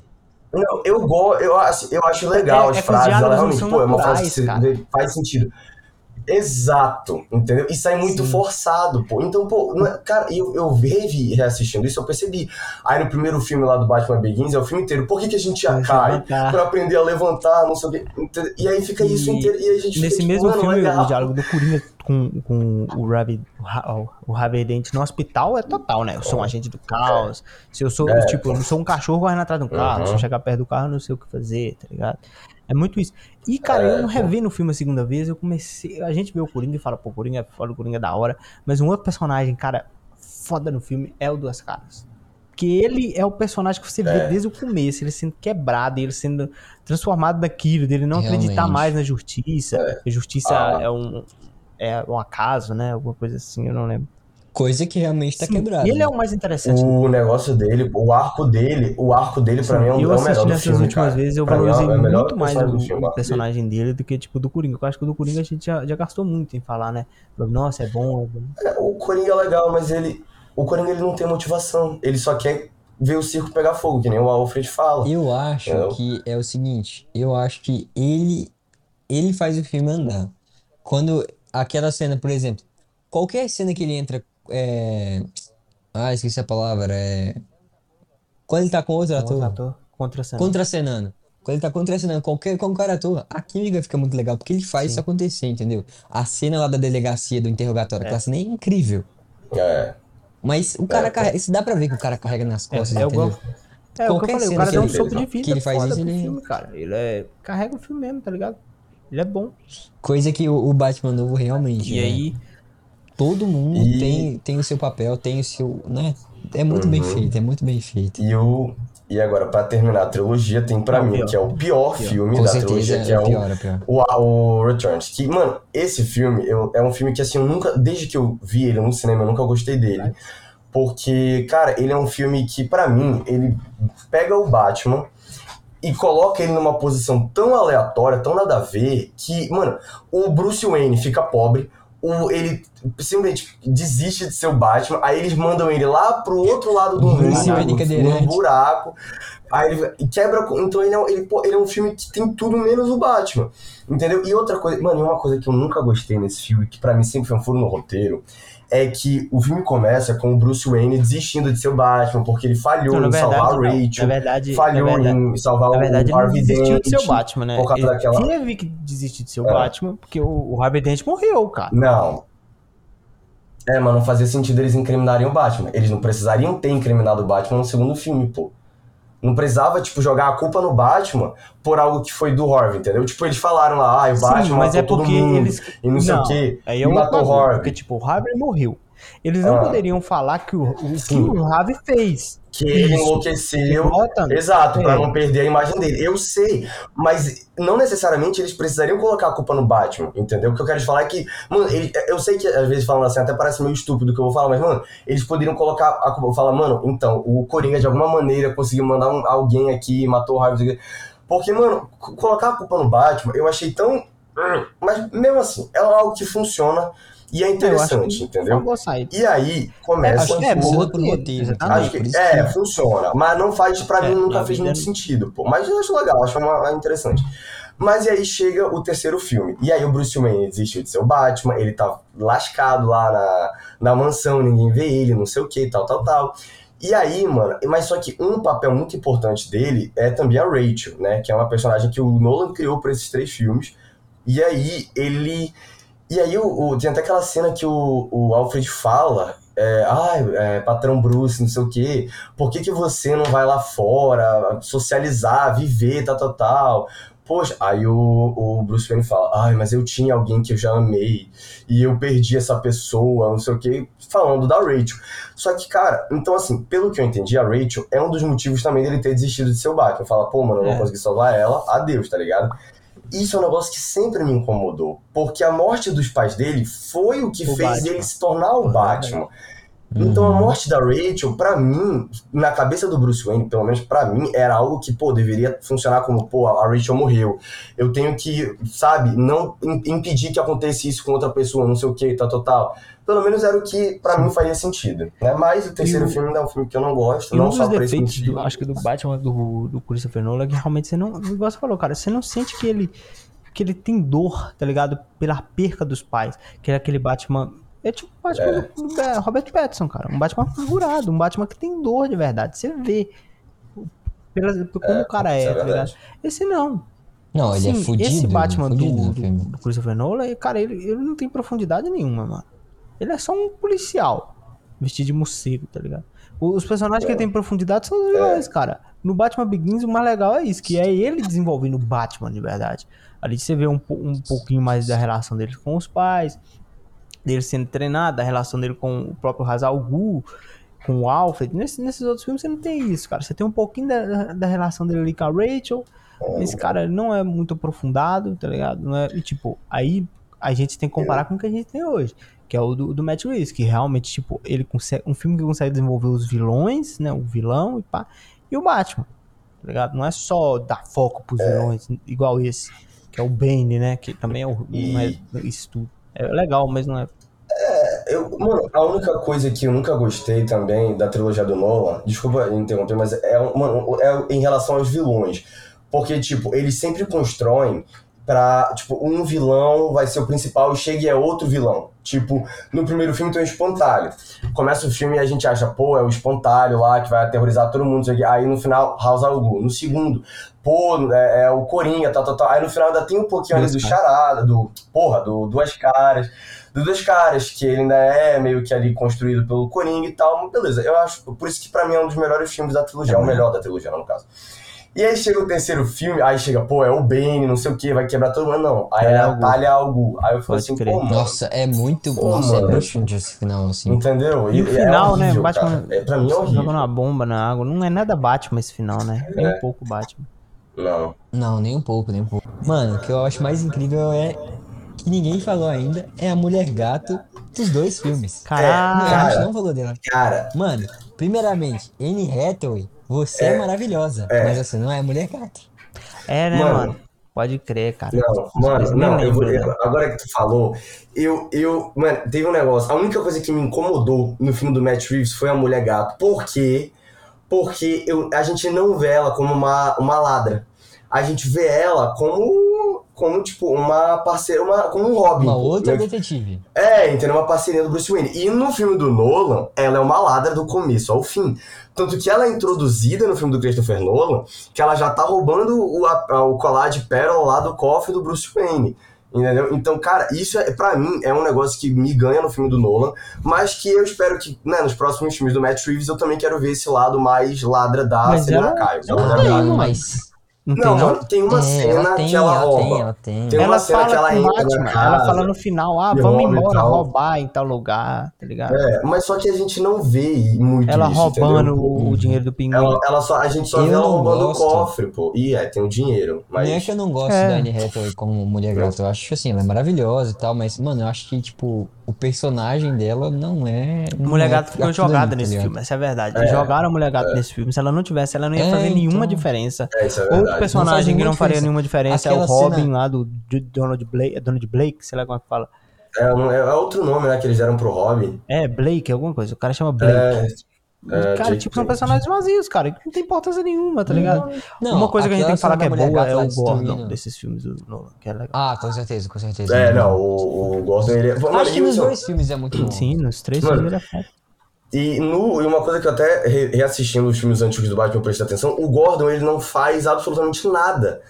Não, eu gosto, eu acho, eu acho legal É- as é frases, ela realmente, pô, é uma frase que faz sentido. Exato, entendeu? E sai muito Sim. forçado, pô. Então, pô, é- cara, eu, eu revi reassistindo isso, eu percebi. Aí no primeiro filme lá do Batman Begins, é o filme inteiro, por que, que a gente já cai? Pra aprender a levantar, não sei o quê. entendeu? E aí fica isso E inteiro, e aí a gente Nesse fica, tipo, mesmo mano, filme, legal. o diálogo do Coringa com, com o Ravi, o Ra- o Harvey Dent no hospital é total, né? Eu sou um agente do caos. Se eu sou, É. tipo, eu não sou um cachorro correndo atrás de um carro. Uhum. Se eu chegar perto do carro, eu não sei o que fazer, tá ligado? É muito isso. E, cara, É, eu não revi no filme a segunda vez, eu comecei. A gente vê o Coringa e fala, pô, o Coringa é foda, o Coringa é da hora. Mas um outro personagem, cara, foda no filme é o Duas Caras. Porque ele é o personagem que você vê É. desde o começo, ele sendo quebrado, ele sendo transformado daquilo, dele não acreditar Realmente. mais na justiça. A justiça Ah. é um é um acaso, né? Alguma coisa assim, eu não lembro. Coisa que realmente tá quebrada. e ele é o mais interessante. O negócio dele, o arco dele, o arco dele pra Sim, mim é, um, eu é o assisti melhor do nessas filme, últimas cara. vezes, eu Pra valorizei é o melhor muito mais o, personagem filme, o arco dele. personagem dele do que, tipo, do Coringa. Eu acho que o do Coringa a gente já, já gastou muito em falar, né? Nossa, é bom, é bom. É, o Coringa é legal, mas ele. O Coringa ele não tem motivação. Ele só quer ver o circo pegar fogo, que nem o Alfred fala. Eu acho Eu- que é o seguinte, eu acho que ele ele faz o filme andar. Quando aquela cena, por exemplo, qualquer cena que ele entra é... Ah, esqueci a palavra, é quando ele tá com outro Contra ator, ator, contra cena. contracenando. Quando ele tá contracenando qualquer qualquer ator, a química fica muito legal porque ele faz Sim. isso acontecer, entendeu? A cena lá da delegacia do interrogatório, É. aquela cena é incrível. É. Mas o cara É, carrega, se dá pra ver que o cara carrega nas É, costas, é, entendeu? igual- é o que eu falei, o cara que deu um soco de que vida ele faz isso, ele- filme, cara. Ele é, carrega o filme mesmo, tá ligado? Ele é bom. Coisa que o, o Batman novo realmente, E né? aí, Todo mundo E- tem, tem o seu papel, tem o seu. né? É muito bem Uhum. feito, é muito bem feito. E o. E agora, pra terminar a trilogia, tem pra É o mim, pior. que é o pior Pior. filme Com da certeza trilogia, que é é o, pior, é pior. o, o Returns. Que, mano, esse filme eu- é um filme que, assim, eu nunca. Desde que eu vi ele no cinema, eu nunca gostei dele. Porque, cara, ele é um filme que, pra mim, ele pega o Batman e coloca ele numa posição tão aleatória, tão nada a ver, que, mano, o Bruce Wayne fica pobre, o, ele simplesmente desiste de ser o Batman, aí eles mandam ele lá pro outro lado do mundo, Wayne num buraco, aí ele quebra, então ele é, um- ele, é um filme que tem tudo menos o Batman, entendeu? E outra coisa, mano, e uma coisa que eu nunca gostei nesse filme, que pra mim sempre foi um furo no roteiro, é que o filme começa com o Bruce Wayne desistindo de ser o Batman, porque ele falhou não, em salvar verdade, a não. Rachel, verdade, falhou verdade, em salvar na verdade, o Harvey desistiu de o Dent. Batman, né? por causa Ele daquela- teve que desistir de ser o É. Batman, porque o, o Harvey Dent morreu, cara. Não. É, mas não fazia sentido eles incriminarem o Batman. Eles não precisariam ter incriminado o Batman no segundo filme, pô. Não precisava, tipo, jogar a culpa no Batman por algo que foi do Harvey, entendeu? Tipo, eles falaram lá, ah, o Batman Sim, mas matou é todo porque mundo eles. e não sei o quê. Aí é matou o Harvey. Porque, tipo, o Harvey morreu. Eles não Ah. poderiam falar que o, o que o Ravi fez. Que ele enlouqueceu. Exato, pra É. não perder a imagem dele. Eu sei, mas não necessariamente eles precisariam colocar a culpa no Batman, entendeu? O que eu quero te falar é que, mano, ele- eu sei que às vezes falando assim, até parece meio estúpido o que eu vou falar, mas, mano, eles poderiam colocar a culpa, falar, mano, então, o Coringa de alguma maneira conseguiu mandar um- alguém aqui matou o Harvey. Porque, mano, co- colocar a culpa no Batman, eu achei tão. Mas mesmo assim, é algo que funciona e é interessante, entendeu? E aí começa Acho que é, boa roteiro. exatamente. Acho que, por é, funciona. Mas não faz, pra É, mim, nunca fez muito não- sentido, pô. Mas eu acho legal, acho uma, interessante. Mas e aí chega o terceiro filme. E aí o Bruce Wayne desistiu de ser o Batman, ele tá lascado lá na, na mansão, ninguém vê ele, não sei o que, tal, tal, tal. E aí, mano, mas só que um papel muito importante dele é também a Rachel, né? Que é uma personagem que o Nolan criou pra esses três filmes. E aí ele. E aí o, o- tem até aquela cena que o, o Alfred fala. É, ai, é, patrão Bruce, não sei o quê. Por que, que você não vai lá fora socializar, viver, tal, tal, tal? Poxa, aí o, o Bruce Wayne fala, ai, mas eu tinha alguém que eu já amei, e eu perdi essa pessoa, não sei o quê, falando da Rachel. Só que, cara, então assim, pelo que eu entendi, a Rachel é um dos motivos também dele ter desistido de ser o Batman. Fala, pô, mano, eu não É. consegui salvar ela, adeus, tá ligado? Isso é um negócio que sempre me incomodou, porque a morte dos pais dele foi o que O fez Batman. ele se tornar o Batman. Então a Uhum. morte da Rachel, pra mim, na cabeça do Bruce Wayne, pelo menos pra mim, era algo que, pô, deveria funcionar como, pô, a Rachel morreu. Eu tenho que, sabe, não im- impedir que acontecesse isso com outra pessoa, não sei o que, tal, tal, tal. Pelo menos era o que pra mim faria sentido. Né? Mas o terceiro E o- filme é um filme que eu não gosto, E um não dos só por esse defeitos, do, acho que do Batman, do, do Christopher Nolan, é que realmente você não, igual você falou, cara, você não sente que ele, que ele tem dor, tá ligado? Pela perca dos pais. Que é aquele Batman. É tipo o Batman É. do, do é, Robert Pattinson, cara. Um Batman figurado, um Batman que tem dor de verdade. Você vê pela, como É, o cara é, é tá ligado? Esse não. Não, ele é Sim, fudido. Esse Batman fudido do, do, do Christopher Nolan, cara, ele, ele não tem profundidade nenhuma, mano. Ele é só um policial vestido de morcego, tá ligado? Os personagens que tem profundidade são os vilões, cara. No Batman Begins, o mais legal é isso, que é ele desenvolvendo o Batman de verdade. Ali você vê um, um pouquinho mais da relação dele com os pais, dele sendo treinado, da relação dele com o próprio Hazal Gu, com o Alfred. Nesse- nesses outros filmes você não tem isso, cara. Você tem um pouquinho da, da- relação dele ali com a Rachel. Esse cara não é muito aprofundado, tá ligado? Não é, e tipo, aí a gente tem que comparar com o que a gente tem hoje. Que é o do, do Matt Reeves, que realmente, tipo, ele consegue. Um filme que consegue desenvolver os vilões, né? O vilão e pá. E o Batman. Tá ligado? Não é só dar foco pros vilões, igual esse. Que é o Bane, né? Que também é o. Não é isso tudo. É legal, mas não é. Eu, mano, a única coisa que eu nunca gostei também da trilogia do Nolan, desculpa interromper, mas é, mano, é em relação aos vilões. Porque, tipo, eles sempre constroem pra, tipo, um vilão vai ser o principal e chega e é outro vilão. Tipo, no primeiro filme tem o espantalho. Começa o filme e a gente acha, pô, é o espantalho lá que vai aterrorizar todo mundo. Aí no final, House al Ghul. No segundo, pô, é, é o Coringa, tal, tal, tal. Aí no final ainda tem um pouquinho ali Duas do. Charada, do, porra, do Duas Caras do Dois Caras, que ele ainda é meio que ali construído pelo Coringa e tal, beleza, eu acho, por isso que pra mim é um dos melhores filmes da trilogia, é o melhor da trilogia, no caso. E aí chega o terceiro filme, aí chega, pô, é o Bane, não sei o que, vai quebrar todo mundo, não, aí é É a algo. Talha algo, aí eu Pode assim, crer. pô, mano, Nossa, é muito. Pô, Nossa, é mano. bruxante esse final, assim. entendeu? E o é final, né? horrível, Batman. cara. É, pra mim é horrível. Jogando uma bomba na água. Não é nada Batman esse final, né? Nem um pouco Batman. Não. Não, nem um pouco, nem um pouco. Mano, o que eu acho mais incrível é que ninguém falou ainda é a mulher gato dos dois filmes. Caralho. gente não falou dela. Cara, Mano, primeiramente, Anne Hathaway, você é, maravilhosa. é. Mas você não é a mulher gato. É, né, Mano. mano? Pode crer, cara. Não, Mas mano, não, eu vou, eu- agora que tu falou, eu, eu, mano, teve um negócio, a única coisa que me incomodou no filme do Matt Reeves foi a Mulher Gato, por quê? Porque eu, a gente não vê ela como uma, uma ladra, a gente vê ela como, como tipo, uma parceira, uma, como um Robin. Uma outra né? detetive. É, entendeu? Uma parceria do Bruce Wayne. E no filme do Nolan, ela é uma ladra do começo ao fim. Tanto que ela é introduzida no filme do Christopher Nolan, que ela já tá roubando o, a- o colar de pérola lá do cofre do Bruce Wayne. Entendeu? Então, cara, isso é, pra mim é um negócio que me ganha no filme do Nolan, mas que eu espero que, né, nos próximos filmes do Matt Reeves eu também quero ver esse lado mais ladra da Mas Selena ela- Kyle. ela Ela. Não, Não, tem, não? mano, tem uma É, cena ela tem, que ela ela rouba. tem, ela tem. Tem uma ela cena fala que ela entra Batman, na ela casa fala no final, ah, vamos embora roubar em tal lugar, tá ligado? É, mas só que a gente não vê muito ela isso, roubando o, o dinheiro do pinguim. Ela, ela só, a gente só Eu vê ela roubando gosto. o cofre, pô. E é, tem o dinheiro, mas... Não é que eu não gosto É. da Anne Hathaway como mulher gata. Eu acho que assim, ela é maravilhosa e tal, mas, mano, eu acho que, tipo, o personagem dela não é. não Mulher é Gata ficou jogada tá nesse filme, essa é a verdade. Jogaram a Mulher Gata nesse filme. Se ela não tivesse, ela não ia É, fazer nenhuma então. diferença. É, isso é Outro personagem que não faria diferença. nenhuma diferença é o Aquela Robin cena- lá do do Donald Blake, é Donald Blake, sei lá como é que fala. É, não- é outro nome, né, que eles deram pro Robin. É, Blake, alguma coisa. O cara chama Blake. É, é, cara, Jake tipo, são personagens vazios, cara, que não tem importância nenhuma, tá ligado? Não, Uma coisa que a gente tem que aquela falar que é boa Gata é o Gordon desses filmes do Nolan, que é legal. Ah, com certeza, com certeza. É, não, o, o Gordon, ele é... Acho que nos dois filmes é muito bom. Sim, nos três Mano, filmes ele é foda. E, no, e uma coisa que eu até re- reassistindo os filmes antigos do Batman prestei atenção, o Gordon ele não faz absolutamente nada.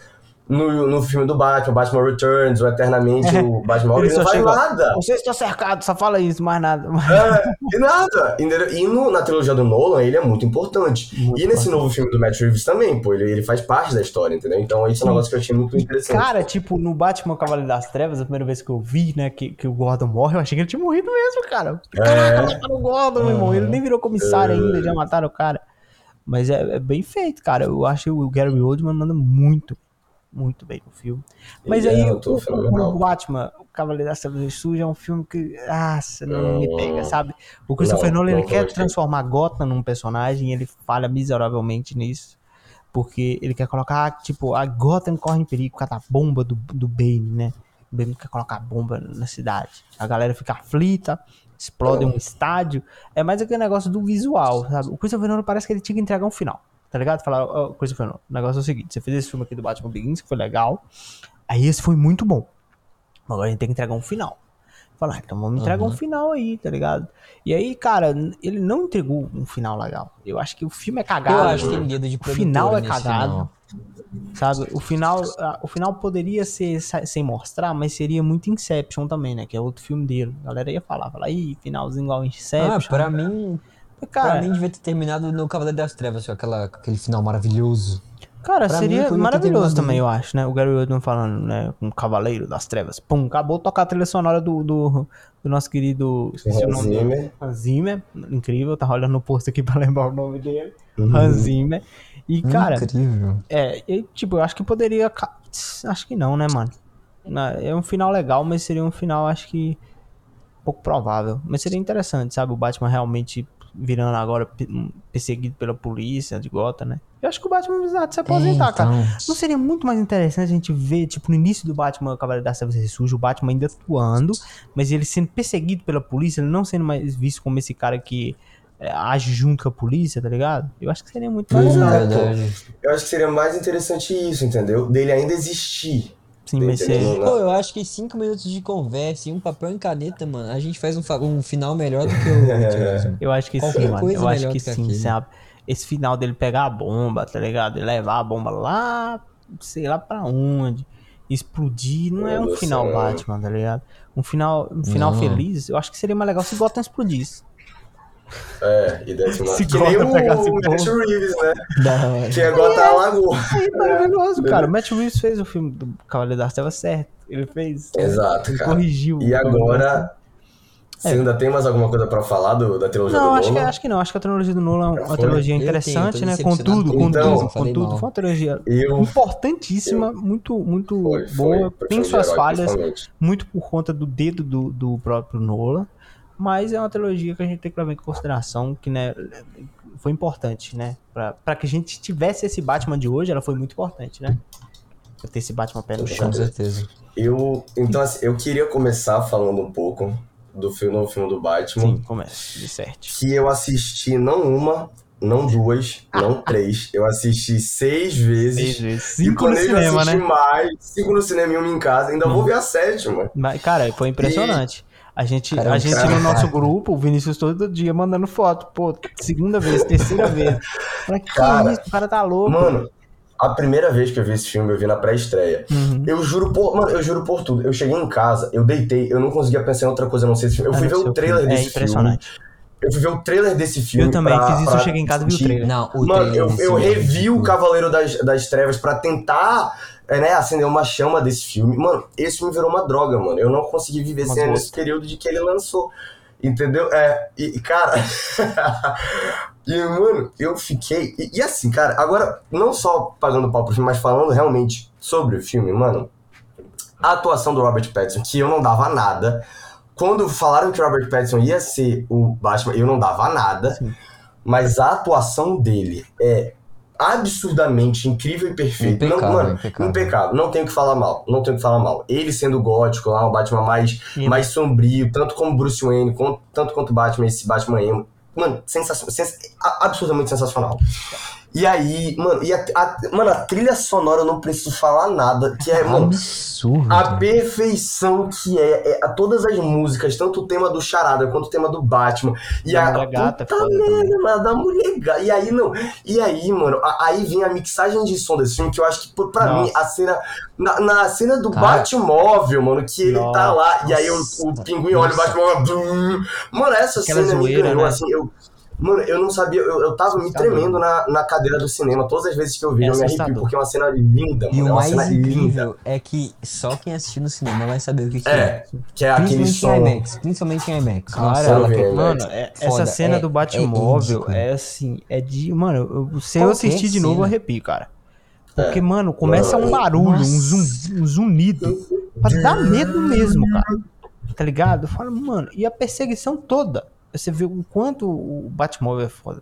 No, no filme do Batman, Batman Returns, ou Eternamente, o Batman ele, Ele não faz nada. Você está cercado, só fala isso, mais nada. É, e nada. entendeu? E no- na trilogia do Nolan, ele é muito importante. Muito e nesse importante. novo filme do Matt Reeves também, pô, ele, ele faz parte da história, entendeu? Então isso é um negócio que eu achei muito interessante. Cara, tipo, no Batman Cavaleiro das Trevas, a primeira vez que eu vi, né, que, que o Gordon morre, eu achei que ele tinha morrido mesmo, cara. Caraca, mataram o Gordon, meu irmão. Ele nem virou comissário ainda, já mataram o cara. Mas é, é bem feito, cara. Eu acho que o Gary Oldman manda muito, muito bem no filme. Mas Ele aí, é o, o- o Batman, o Cavaleiro das Trevas Suja, é um filme que, ah, não me Não. pega, sabe? O Christopher Não, Nolan, ele quer transformar Gotham num personagem e ele falha miseravelmente nisso. Porque ele quer colocar, tipo, a Gotham corre em perigo por causa da bomba do, do Bane, né? O Bane quer colocar bomba na cidade. A galera fica aflita, explode um estádio. É mais aquele negócio do visual, sabe? O Christopher Nolan parece que ele tinha que entregar um final, tá ligado? Falar, Christopher Nolan, o negócio é o seguinte, você fez esse filme aqui do Batman Begins, que foi legal, aí esse foi muito bom. Agora a gente tem que entregar um final. Falar, então vamos entregar um Uhum. final aí, tá ligado? E aí, cara, ele não entregou um final legal. Eu acho que o filme é Eu cagado. acho que tem dedo de O final é cagado. final. Sabe? O final, ah, o final poderia ser sem mostrar, mas seria muito Inception também, né? Que é outro filme dele. A galera ia falar, falar, ih, finalzinho igual Ah, Inception. pra mim, cara, pra mim devia ter terminado no Cavaleiro das Trevas, aquela, aquele final maravilhoso. cara pra mim, seria ter maravilhoso também, eu acho, né? O Gary Oldman falando, né? Com o Cavaleiro das Trevas. Pum, acabou de tocar a trilha sonora do, do, do nosso querido. Esqueci o Hans. Zimmer. Hans Zimmer. Incrível, tá olhando no posto aqui pra lembrar o nome dele. Uhum. Hans Zimmer. E, cara, Incrível. É, e, tipo, eu acho que poderia. Acho que não, né, mano? É um final legal, mas seria um final, acho que. pouco provável. Mas seria interessante, sabe? O Batman realmente virando agora pe- um, perseguido pela polícia de Gotham, né? Eu acho que o Batman precisa se aposentar, É, cara. então. Não seria muito mais interessante a gente ver, tipo, no início do Batman Cavaleiro das Trevas Ressurge, o Batman ainda atuando, mas ele sendo perseguido pela polícia, ele não sendo mais visto como esse cara que é, age junto com a polícia, tá ligado? Eu acho que seria muito mais é. Eu acho que seria mais interessante isso, entendeu? Dele ainda existir. Sim, ser... Não- Pô, eu acho que cinco minutos de conversa e um papel e caneta, mano, a gente faz um, um final melhor do que o. Eu acho que Qualquer sim, mano. Eu acho melhor que que sim, sabe? Esse final dele pegar a bomba, tá ligado? E levar a bomba lá, sei lá pra onde. Explodir, não é um Meu final Deus, Batman, tá ligado? Um final, um final Não. feliz, eu acho que seria mais legal se Gotham explodisse. É, e uma... Se Que nem o pegasse Matt. Reeves, né? Da hora. Tinha Gota a Lagoa. Aí, maravilhoso, cara. O Matt Reeves fez o filme do Cavaleiro das Trevas certo. Ele fez. Exato, Ele cara. corrigiu. E o agora, você ainda tem mais alguma coisa pra falar do, da trilogia Não, do acho que, Nolan? acho que não. Acho que a trilogia do Nolan é uma foi? trilogia Eu tenho, interessante, tô né? Contudo, com o contudo, contudo, foi uma trilogia Eu... importantíssima, muito, muito Foi, foi. boa. pro Tem suas herói, falhas, muito por conta do dedo do, do próprio Nolan. Mas é uma trilogia que a gente tem que levar em consideração, que né, foi importante, né? Pra, pra que a gente tivesse esse Batman de hoje, ela foi muito importante, né? Pra ter esse Batman pé no chão. Com certeza. Eu, então, assim, eu queria começar falando um pouco do filme, novo filme do Batman. Sim, começa, de certo. Que eu assisti não uma, não duas, não três. Eu assisti seis vezes. Seis vezes. E Cinco no cinema, assistir né? mais. Cinco no cinema e uma em casa. Ainda vou ver a sétima. Mas, cara, foi impressionante. A gente, Cara, a gente cara, no nosso cara. grupo, o Vinícius todo dia mandando foto. Pô, segunda vez, terceira vez. Falei, que Cara, isso? O cara tá louco. Mano, a primeira vez que eu vi esse filme, eu vi na pré-estreia. Uhum. Eu juro por. Mano, eu juro por tudo. Eu cheguei em casa, eu deitei, eu não conseguia pensar em outra coisa não ser esse filme. Eu fui Cara, ver o trailer filme desse É impressionante. filme. eu fui ver o trailer desse filme. Eu também pra- fiz isso, pra eu cheguei em casa e vi o trailer. Não, o Mano, trailer eu, eu é revi o Cavaleiro das, das Trevas pra tentar é, né, acender uma chama desse filme. Mano, esse filme virou uma droga, mano. Eu não consegui viver Uma sem nesse período de que ele lançou. Entendeu? É, e, e, cara. e, mano, eu fiquei. E, e assim, cara, agora, não só pagando pau pro filme, mas falando realmente sobre o filme, mano. A atuação do Robert Pattinson, que eu não dava nada. Quando falaram que o Robert Pattinson ia ser o Batman, eu não dava nada. Sim. Mas a atuação dele é absurdamente incrível e perfeita. Não, Impecável, mano, impecável. impecável. Não tenho o que falar mal. Não tenho que falar mal. Ele sendo gótico lá, um Batman mais, mais sombrio, tanto como Bruce Wayne, com- tanto quanto Batman, esse Batman emo. Mano, sensacional. sens- absurdamente sensacional. E aí, mano, e a, a- mano, a trilha sonora eu não preciso falar nada. Que é, mano, Absurdo. a perfeição que é, é a todas as músicas, tanto o tema do Charada quanto o tema do Batman. E a Mulher Gata, puta merda, mano, da mulher gata. E aí, não. E aí, mano, a- aí vem a mixagem de som desse filme, que eu acho que, pra Nossa. mim, a cena. Na, na cena do Cara. Batmóvel, mano, que ele Nossa. tá lá, e aí o, o pinguim olha o. Batmóvel. blum. Mano, essa Aquela cena me zoeira, ganhou, né? assim, eu. Mano, eu não sabia, eu, eu tava me tremendo na, na cadeira do cinema. Todas as vezes que eu vi, É eu me arrepio, porque é uma cena linda, E mano. o É uma mais cena linda. incrível é que só quem assistiu no cinema vai saber o que, que é. É, que é aquele Principalmente som. em IMAX. Principalmente em IMAX. Cara, eu ela que-? Mano, é- essa cena é- do é Batmóvel é, assim, é de. Mano, eu- se eu assistir de novo, eu arrepio, cara. Porque, É. mano, começa um barulho, um, zum, um zunido, pra dar medo mesmo, cara. Tá ligado? Eu falo, mano, e a perseguição toda. Você vê o quanto o Batmóvel é foda.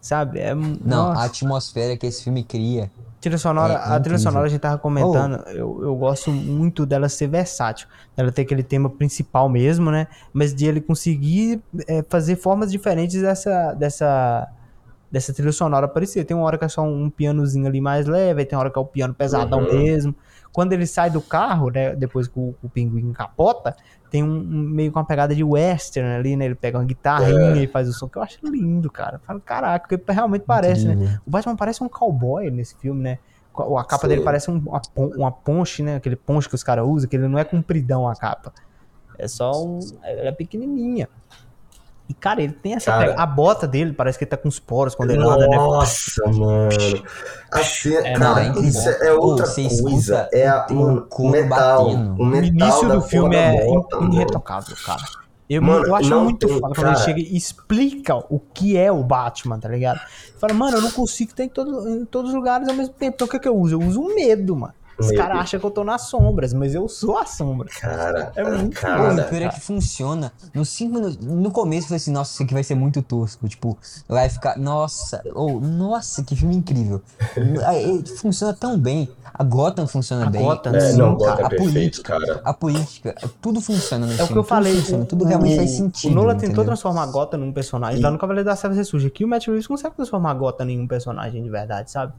Sabe? É, Não, nossa. a atmosfera que esse filme cria. trilha sonora, É a trilha sonora a gente tava comentando, eu, eu gosto muito dela ser versátil. Ela ter aquele tema principal mesmo, né? Mas de ele conseguir é, fazer formas diferentes dessa, dessa, dessa trilha sonora aparecer. Tem uma hora que é só um pianozinho ali mais leve, aí tem uma hora que é o piano pesadão Uhum. mesmo. Quando ele sai do carro, né? Depois que o, o pinguim capota, tem um, um- meio com uma pegada de western ali, né? Ele pega uma guitarrinha e faz o som, que eu acho lindo, cara. Eu Falo, caraca, porque realmente parece, né? Incrível. O Batman parece um cowboy nesse filme, né? A capa Sim. dele parece um- uma, uma ponche, né? Aquele ponche que os caras usam, que ele não é compridão a capa. É só um. Ela é pequenininha. E, cara, ele tem essa. Cara. pega- A bota dele parece que ele tá com os poros quando ele anda, né? Nossa, mano. Assim, É, cara, não, é isso é Pô, outra você coisa. escuta É a, o mano, o couro metal. batendo. O O início do filme é bota, irretocável, cara. Eu, Mano, eu acho não muito tem- foda quando ele chega e explica o que é o Batman, tá ligado? Fala, mano, eu não consigo ter em, todo- em todos os lugares ao mesmo tempo. Então o que, que eu uso? Eu uso um medo, mano. Os caras acham que eu tô nas sombras, mas eu sou a sombra. Cara, É muito Pô, cara. o pior é que funciona. Nos cinco minutos. No começo eu falei assim, nossa, isso aqui vai ser muito tosco. Tipo, vai ficar. Nossa, ou nossa, que filme incrível. Funciona tão bem. A Gotham funciona A bem. Gotham, É, sim, não, cara. Gotham é a perfeito, política, cara. a política, tudo funciona nesse É o que eu falei. Tudo, funciona, o- tudo realmente o- faz sentido. O Nolan tentou transformar a Gotham num personagem. E- Lá no Cavaleiro da Trevas ressurge. Aqui o Matt Reeves consegue transformar a Gotham em um personagem de verdade, sabe?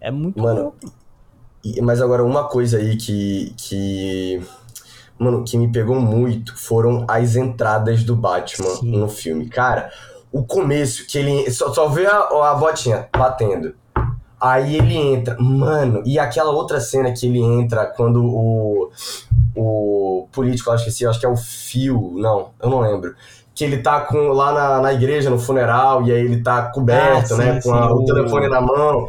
É muito Mano, louco. E- Mas agora, uma coisa aí que, que. Mano, que me pegou muito foram as entradas do Batman Sim. no filme. Cara, o começo, que ele. Só, só vê a, a botinha batendo. Aí ele entra. Mano, e aquela outra cena que ele entra quando o. O político, eu esqueci, acho que é o Fio. Não, eu não lembro. Que ele tá com, lá na, na igreja, no funeral, e aí ele tá coberto, Ah, né? sim, com a- o- telefone na mão.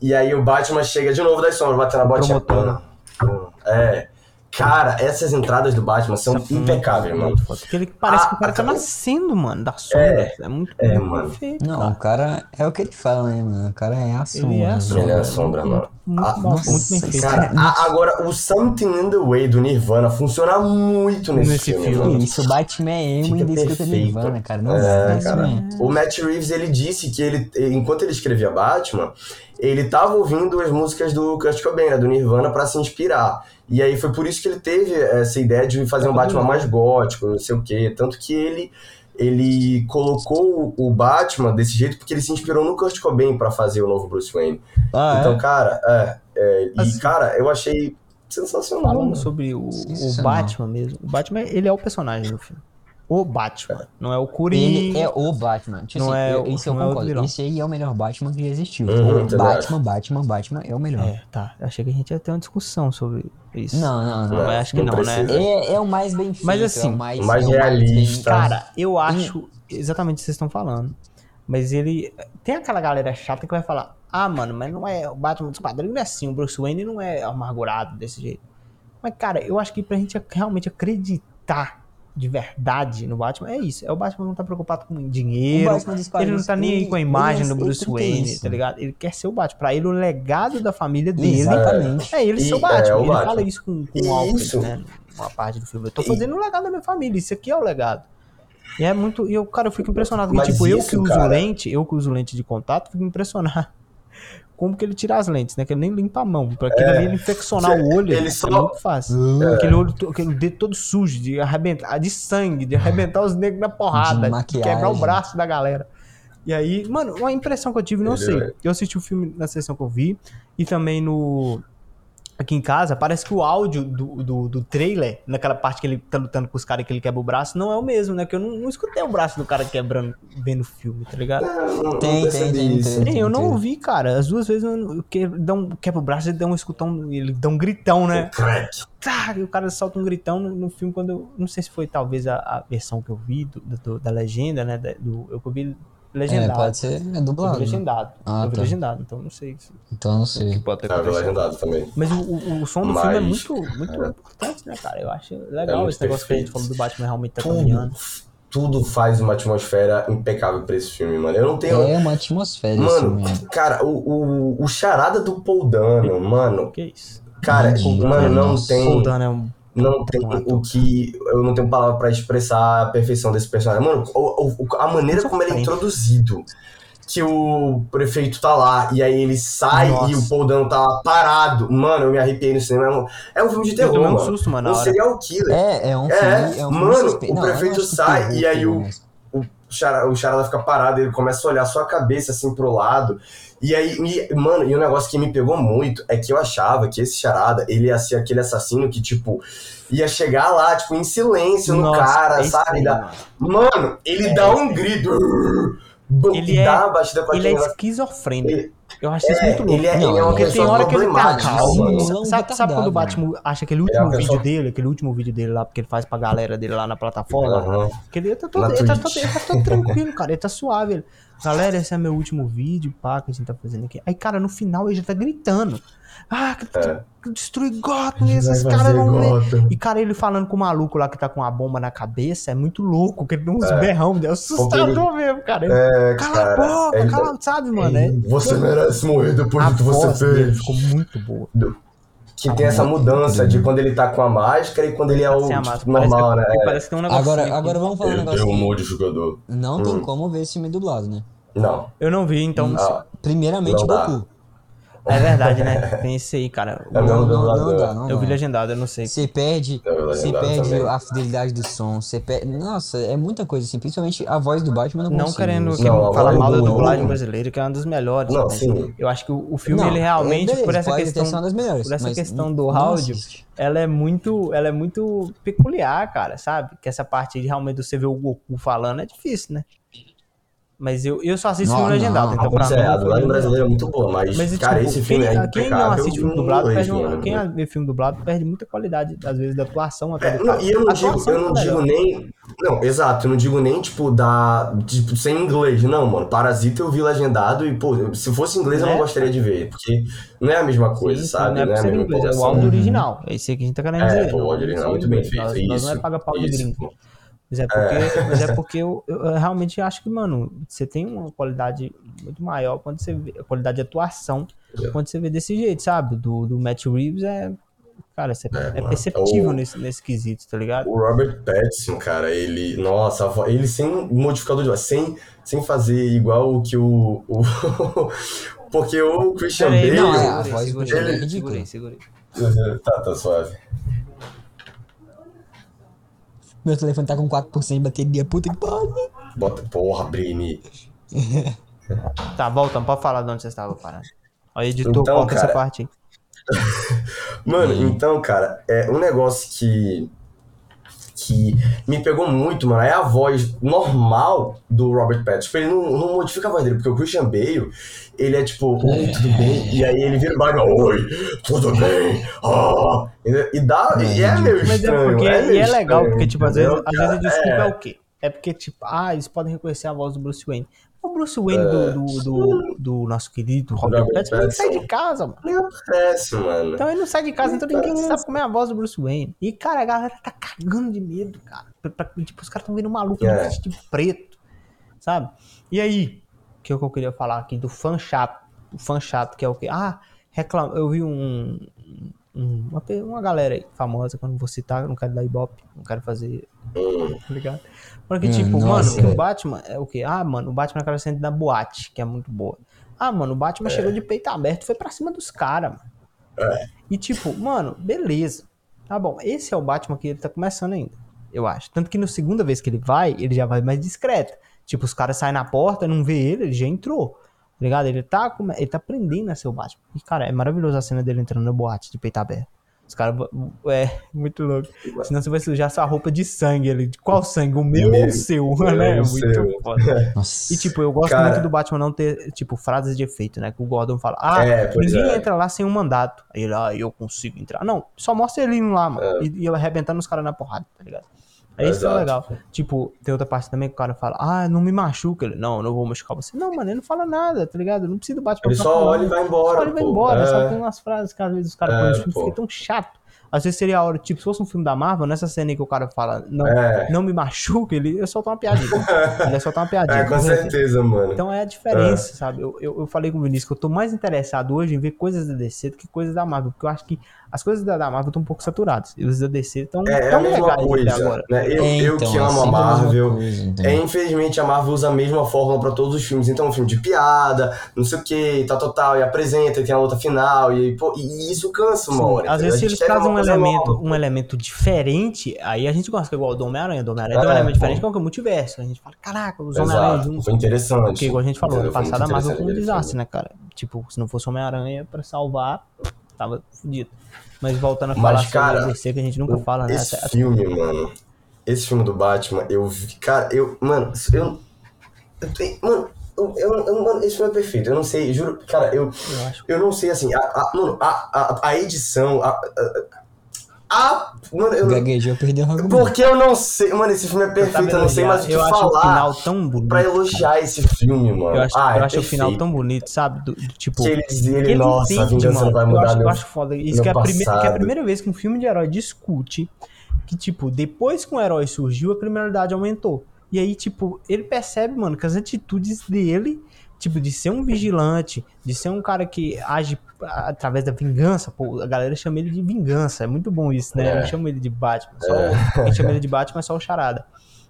E aí o Batman chega de novo das sombras, batendo a botinha. Promotor. Pum. É. Cara, essas entradas do Batman são Essa impecáveis, mano. Porque ele parece Ah, que o cara tá aquela- nascendo, mano, da sombra. É, muito, é, muito mano. perfeito, Não, cara. o cara é o que ele fala, né, mano? O cara é a sombra. Ele é a sombra. Ele é a sombra, mano. Muito, Ah, nossa, muito bem feito. Cara, a- agora, o Something in the Way do Nirvana funciona muito nesse, Nesse filme, filme. mano. Isso, o Batman é emo Fica e escuta. Nirvana, cara. Não É, cara. né? O Matt Reeves, ele disse que ele, enquanto ele escrevia Batman, ele tava ouvindo as músicas do Kurt Cobain, né, do Nirvana, pra se inspirar. E aí foi por isso que ele teve essa ideia de fazer um Batman mais gótico, não sei o quê. Tanto que ele, ele colocou o Batman desse jeito porque ele se inspirou no Kurt Cobain pra fazer o novo Bruce Wayne. Ah, então, cara, é, é, e Assim, cara, eu achei sensacional. Falando sobre o, o Sensacional. Batman mesmo. O Batman, ele é o personagem do filme. O Batman. Não é o Coringa. Ele é o Batman. Tipo Não assim, é eu- o- isso eu não é o concordo. vilão. Esse aí é o melhor Batman que já existiu. Uhum, o Batman, Batman, Batman é o melhor. É, tá. Achei que a gente ia ter uma discussão sobre isso. Não, não, não. Não, eu acho que não, né? precisa. É, é o mais bem feito. Mas é assim, o mais, mais é o realista. bem- Cara, eu acho exatamente o que vocês estão falando. Mas ele. Tem aquela galera chata que vai falar: Ah, mano, mas não é. O Batman dos quadrinhos não é assim. O Bruce Wayne não é amargurado desse jeito. Mas, cara, eu acho que pra gente realmente acreditar de verdade no Batman é isso. É o Batman não tá preocupado com dinheiro. Ele não tá nem aí com a imagem ele- do Bruce ele Wayne, tá ligado? Ele quer ser o Batman. Pra ele, o legado da família dele Exatamente. é ele ser o é, Batman. o ele Batman. fala isso com, com o Alfred, né? Uma parte do filme. Eu tô fazendo o legado da minha família. Isso aqui é o legado. E é muito. E eu, cara, eu fico impressionado. porque, Mas tipo, eu isso, que uso cara- lente, eu que uso lente de contato, fico impressionado. Como que ele tira as lentes, né? Que ele nem limpa a mão. Pra aquilo ali, ele infeccionar o olho, ele é só- muito fácil. Aquele olho, aquele dedo todo sujo, de arrebentar, de sangue, de arrebentar os negros na porrada, de, maquiagem. quebrar o braço da galera. E aí, mano, uma impressão que eu tive, não Ele sei. é- Eu assisti o filme na sessão que eu vi, e também no. Aqui em casa, parece que o áudio do, do, do trailer, naquela parte que ele tá lutando com os caras que ele quebra o braço, não é o mesmo, né? Que eu não, não escutei o braço do cara quebrando vendo o filme, tá ligado? Não, não Tem, percebi tem, tem, isso. tem. Sim, eu não ouvi, cara. As duas vezes eu, não- que um, quebra o braço, ele dá um escutão, ele dá um gritão, né? Crack. Tá, e o cara solta um gritão no, no filme quando eu. Não sei se foi talvez a, a versão que eu vi do, do- da legenda, né? da- do, eu que vi É, legendado. pode ser é dublado. né? legendado. Ah, tá. legendado, então não sei se Então não sei. pode ter Ah, acontecido. legendado também. Mas o, o, o som do filme é Mas- muito, muito importante, né, cara? Eu acho legal muito esse negócio que a gente falou do Batman realmente tá Tudo, caminhando. tudo faz uma atmosfera impecável pra esse filme, mano. Eu não tenho. É uma atmosfera Mano, filme. cara, o, o, o charada do Paul Dano, mano, Que isso? cara, mano, não nossa. tem. Paul Dano é um. Não tem o que. Eu não tenho palavra pra expressar a perfeição desse personagem. Mano, o- o- a maneira como ele é introduzido. Que o prefeito tá lá, e aí ele sai Nossa. e o Paul Dano tá lá parado. Mano, eu me arrepiei no cinema. É um, é um filme de terror, tomei um susto, mano, Um serial killer. É, é um É, filme. É um filme mano, suspe- o Não, não prefeito que sai e aí o- o charada, o charada fica parado, ele começa a olhar sua cabeça assim pro lado. E aí, e, mano, e um negócio que me pegou muito é que eu achava que esse charada, ele ia ser aquele assassino que, tipo, ia chegar lá, tipo, em silêncio no Nossa, cara, esse sabe? Dá- mano. Ele É, dá um grito. Ele e é- dá uma batida com Ele é esquizofrênico. Eu acho isso É, muito louco. ele é, Não, ele é uma porque tem pessoa hora que ele tá problemática, calmo. Sim, mano. ele é um Sabe, sabe quando o Batman acha aquele é último uma vídeo pessoa- dele, aquele último vídeo dele lá, porque ele faz pra galera dele lá na plataforma? Aham. Que ele tá todo, ele tá, todo, ele tá todo tranquilo, cara. Ele tá suave. Ele, Galera, esse é meu último vídeo, pá, que a gente tá fazendo aqui. Aí, cara, no final ele já tá gritando. Ah, que, É. que destruir Gotham, esses caras ver. Gotham. E, cara, ele falando com o maluco lá que tá com a bomba na cabeça é muito louco, que ele dá uns É. berrão, é assustador Porque mesmo, cara. Ele, É, cala cara. a boca, ele- cala, sabe, mano? É, Você merece morrer depois do que você voz dele fez. ficou muito boa. Que tem essa mudança de quando ele tá com a máscara e quando ele é o a tipo, máscara. normal, parece, né? parece que tem um negócio. Agora, agora vamos falar um negócio tem um aqui. modificador. Não tem Hum. como ver esse filme dublado, né? Não. Eu não vi, então. Ah, Primeiramente, Não dá. Goku. É verdade, né? Tem esse aí, cara. É Não, não, não dá, não Eu vi legendado, eu não sei. Você perde, você perde também. a fidelidade do som, você perde... Nossa, é muita coisa assim, principalmente a voz do Batman eu não Não querendo que Não, falar mal da do- dublagem brasileira, que é uma das melhores. Não, mas sim. Eu acho que o, filme, Não, ele realmente, é, beleza, por essa questão. melhores, por essa questão do áudio, ela é muito. Ela é muito peculiar, cara, sabe? Que essa parte de realmente você ver o Goku falando é difícil, né? Mas eu, eu só assisto Não, filme legendado, então pra Pois mim. é, a dublagem brasileira é muito boa, mas, Mas, cara, tipo, esse filme quem, é quem não assiste filme dublado, perde, um- quem né? vê filme dublado perde muita qualidade, às vezes, da atuação até É, não, e eu não digo, eu não é digo nem. Não, exato, eu não digo nem, tipo, da. Tipo, sem inglês. Não, mano. Parasita eu vi legendado e, pô, se fosse inglês eu não Né? gostaria de ver. Porque não é a mesma coisa, Sim, sabe? Não é Não é a mesma inglês, é o áudio original. É isso aí que a gente tá querendo É, dizer. pô, o áudio original é muito bem feito. Nós, não é paga pau de gringo. Mas é porque, mas é porque eu, eu realmente acho que, mano, você tem uma qualidade muito maior quando você vê a qualidade de atuação É. quando você vê desse jeito, sabe? Do, do Matt Reeves é. Cara, É, é, perceptível O- nesse, nesse quesito, tá ligado? O Robert Pattinson, cara, ele. Nossa, ele sem modificador de voz, sem, sem fazer igual o que o. o porque o Christian Bale. não, é, a segurei, voz segurei, é segurei, segurei. Tá, tá suave. Meu telefone tá com 4% de bateria, puta que pariu. Bota. Porra, Brini. Tá, voltando, pode falar de onde você estava parado. Ó, editor, Então, corta essa cara, parte aí. Mano, então, cara, é um negócio que. Que me pegou muito, mano, é a voz normal do Robert Pattinson. Ele não, não modifica a voz dele, porque o Christian Bale, ele é tipo, oi, tudo bem? E aí ele vira o baga, oi, tudo bem? Ah. E, dá. E é meio é estranho. porque é meio e é legal, estranho, porque, tipo, às vezes, às vezes a cara? desculpa é. É. o quê? é porque, tipo, ah, eles podem reconhecer a voz do Bruce Wayne. O Bruce Wayne do, do, do, do nosso querido Robert Pattinson nem sai de casa, mano. Nem aparece, mano. Então ele não sai de casa, então ninguém sabe como é a voz do Bruce Wayne. E, cara, a galera tá cagando de medo, cara. Tipo, os caras tão vendo um maluco É. vestido preto, sabe? E aí, o que, é que eu queria falar aqui do fã chato. O fã chato, que é o quê? Ah, reclama. Eu vi um. Um- uma, uma galera aí famosa, não vou citar, eu não quero dar ibope, não quero fazer. Tá ligado? Porque, Hum, tipo, mano, nossa. que o Batman é o quê? Ah, mano, o Batman é aquela cena da boate, que é muito boa. Ah, mano, o Batman chegou de peito aberto e foi pra cima dos caras, mano. E tipo, mano, beleza. Tá bom, esse é o Batman que ele tá começando ainda, eu acho. Tanto que na segunda vez que ele vai, ele já vai mais discreto. Tipo, os caras saem na porta, não vê ele, ele já entrou. Tá ligado? Ele tá, come- ele tá aprendendo a ser o Batman. E, cara, é maravilhoso a cena dele entrando na boate de peito aberto. Os caras. É, muito louco. Senão você vai sujar sua roupa de sangue ali. De qual sangue? O meu ou Meu, o seu? né? Muito seu. foda. Nossa. E, tipo, eu gosto Cara. muito do Batman não ter, tipo, frases de efeito, né? Que o Gordon fala, ah, É, ninguém é. entra lá sem um mandato. Aí ele, ah, eu consigo entrar. Não, só mostra ele indo lá, mano. E, e ele arrebentando os caras na porrada, tá ligado? É isso que é legal. Tipo, tem outra parte também que o cara fala, ah, não me machuca. Ele, não, não vou machucar você. Não, mano, ele não fala nada, tá ligado? Não precisa do Batman Ele só olha e vai embora. Só olha e vai embora. É. Só tem umas frases que às vezes os caras É, põem no filme fica tão chato. Às vezes seria a hora, tipo, se fosse um filme da Marvel, nessa cena aí que o cara fala, não, É. não me machuca, ele ia soltar uma piadinha. ele ia soltar uma piadinha. É, com certeza, mano. Então é a diferença, sabe? Eu, eu, eu falei com o Vinícius que eu tô mais interessado hoje em ver coisas da DC do que coisas da Marvel, porque eu acho que as coisas da, da Marvel estão um pouco saturadas. E os da DC estão É, é a tão mesma legais coisa. agora. Né? Eu, É, eu então, que amo a mesma Marvel. coisa, entendeu? É, infelizmente a Marvel usa a mesma fórmula pra todos os filmes. Então, um filme de piada, não sei o que, tal, tal, tal, e apresenta, e tem a luta final, e, pô, e isso cansa uma Sim, hora. às vezes A se gente eles trazem um coisa elemento, nova. um elemento diferente, aí a gente gosta, que é igual o do Homem-Aranha. Do Homem-Aranha tem um É, elemento diferente que é o que? O multiverso. A gente fala, caraca, os Homem-Aranha juntos. foi interessante. Porque, igual a gente falou? Foi passado a Marvel foi um desastre, né, cara? Tipo, se não fosse Homem-Aranha pra salvar, tava fudido. Mas voltando a Mas, falar sobre cara, a DC, que a gente nunca fala, né? Esse Até- filme, mano. Esse filme do Batman, eu vi. Cara, eu. Mano, eu. eu tenho- mano, eu, eu- eu- mano, esse filme é perfeito. Eu não sei, juro. Cara, eu. eu. Eu não sei, assim. A, a- mano, a, a, a edição. A, a, a- Mano, eu. Gaguejou, perdeu o argumento. Porque eu não sei. Mano, esse filme é perfeito. Eu, não sei mais o que eu acho o falar final tão bonito. pra elogiar esse filme, mano. Eu acho, ah, eu é acho o final tão bonito, sabe? Do, do tipo. Que ele, ele, ele nossa, a entende, vingança mano. não vai eu, mudar acho, meu eu acho foda. Isso que é, a primeira, que é a passado. primeira vez que um filme de herói discute que, tipo, depois que um herói surgiu, a criminalidade aumentou. E aí, tipo, ele percebe, mano, que as atitudes dele, tipo, de ser um vigilante, de ser um cara que age através da vingança, pô, a galera chama ele de vingança. É muito bom isso, né? É. Não chama ele de Batman. Só, o- Quem chama ele de Batman é só o Charada.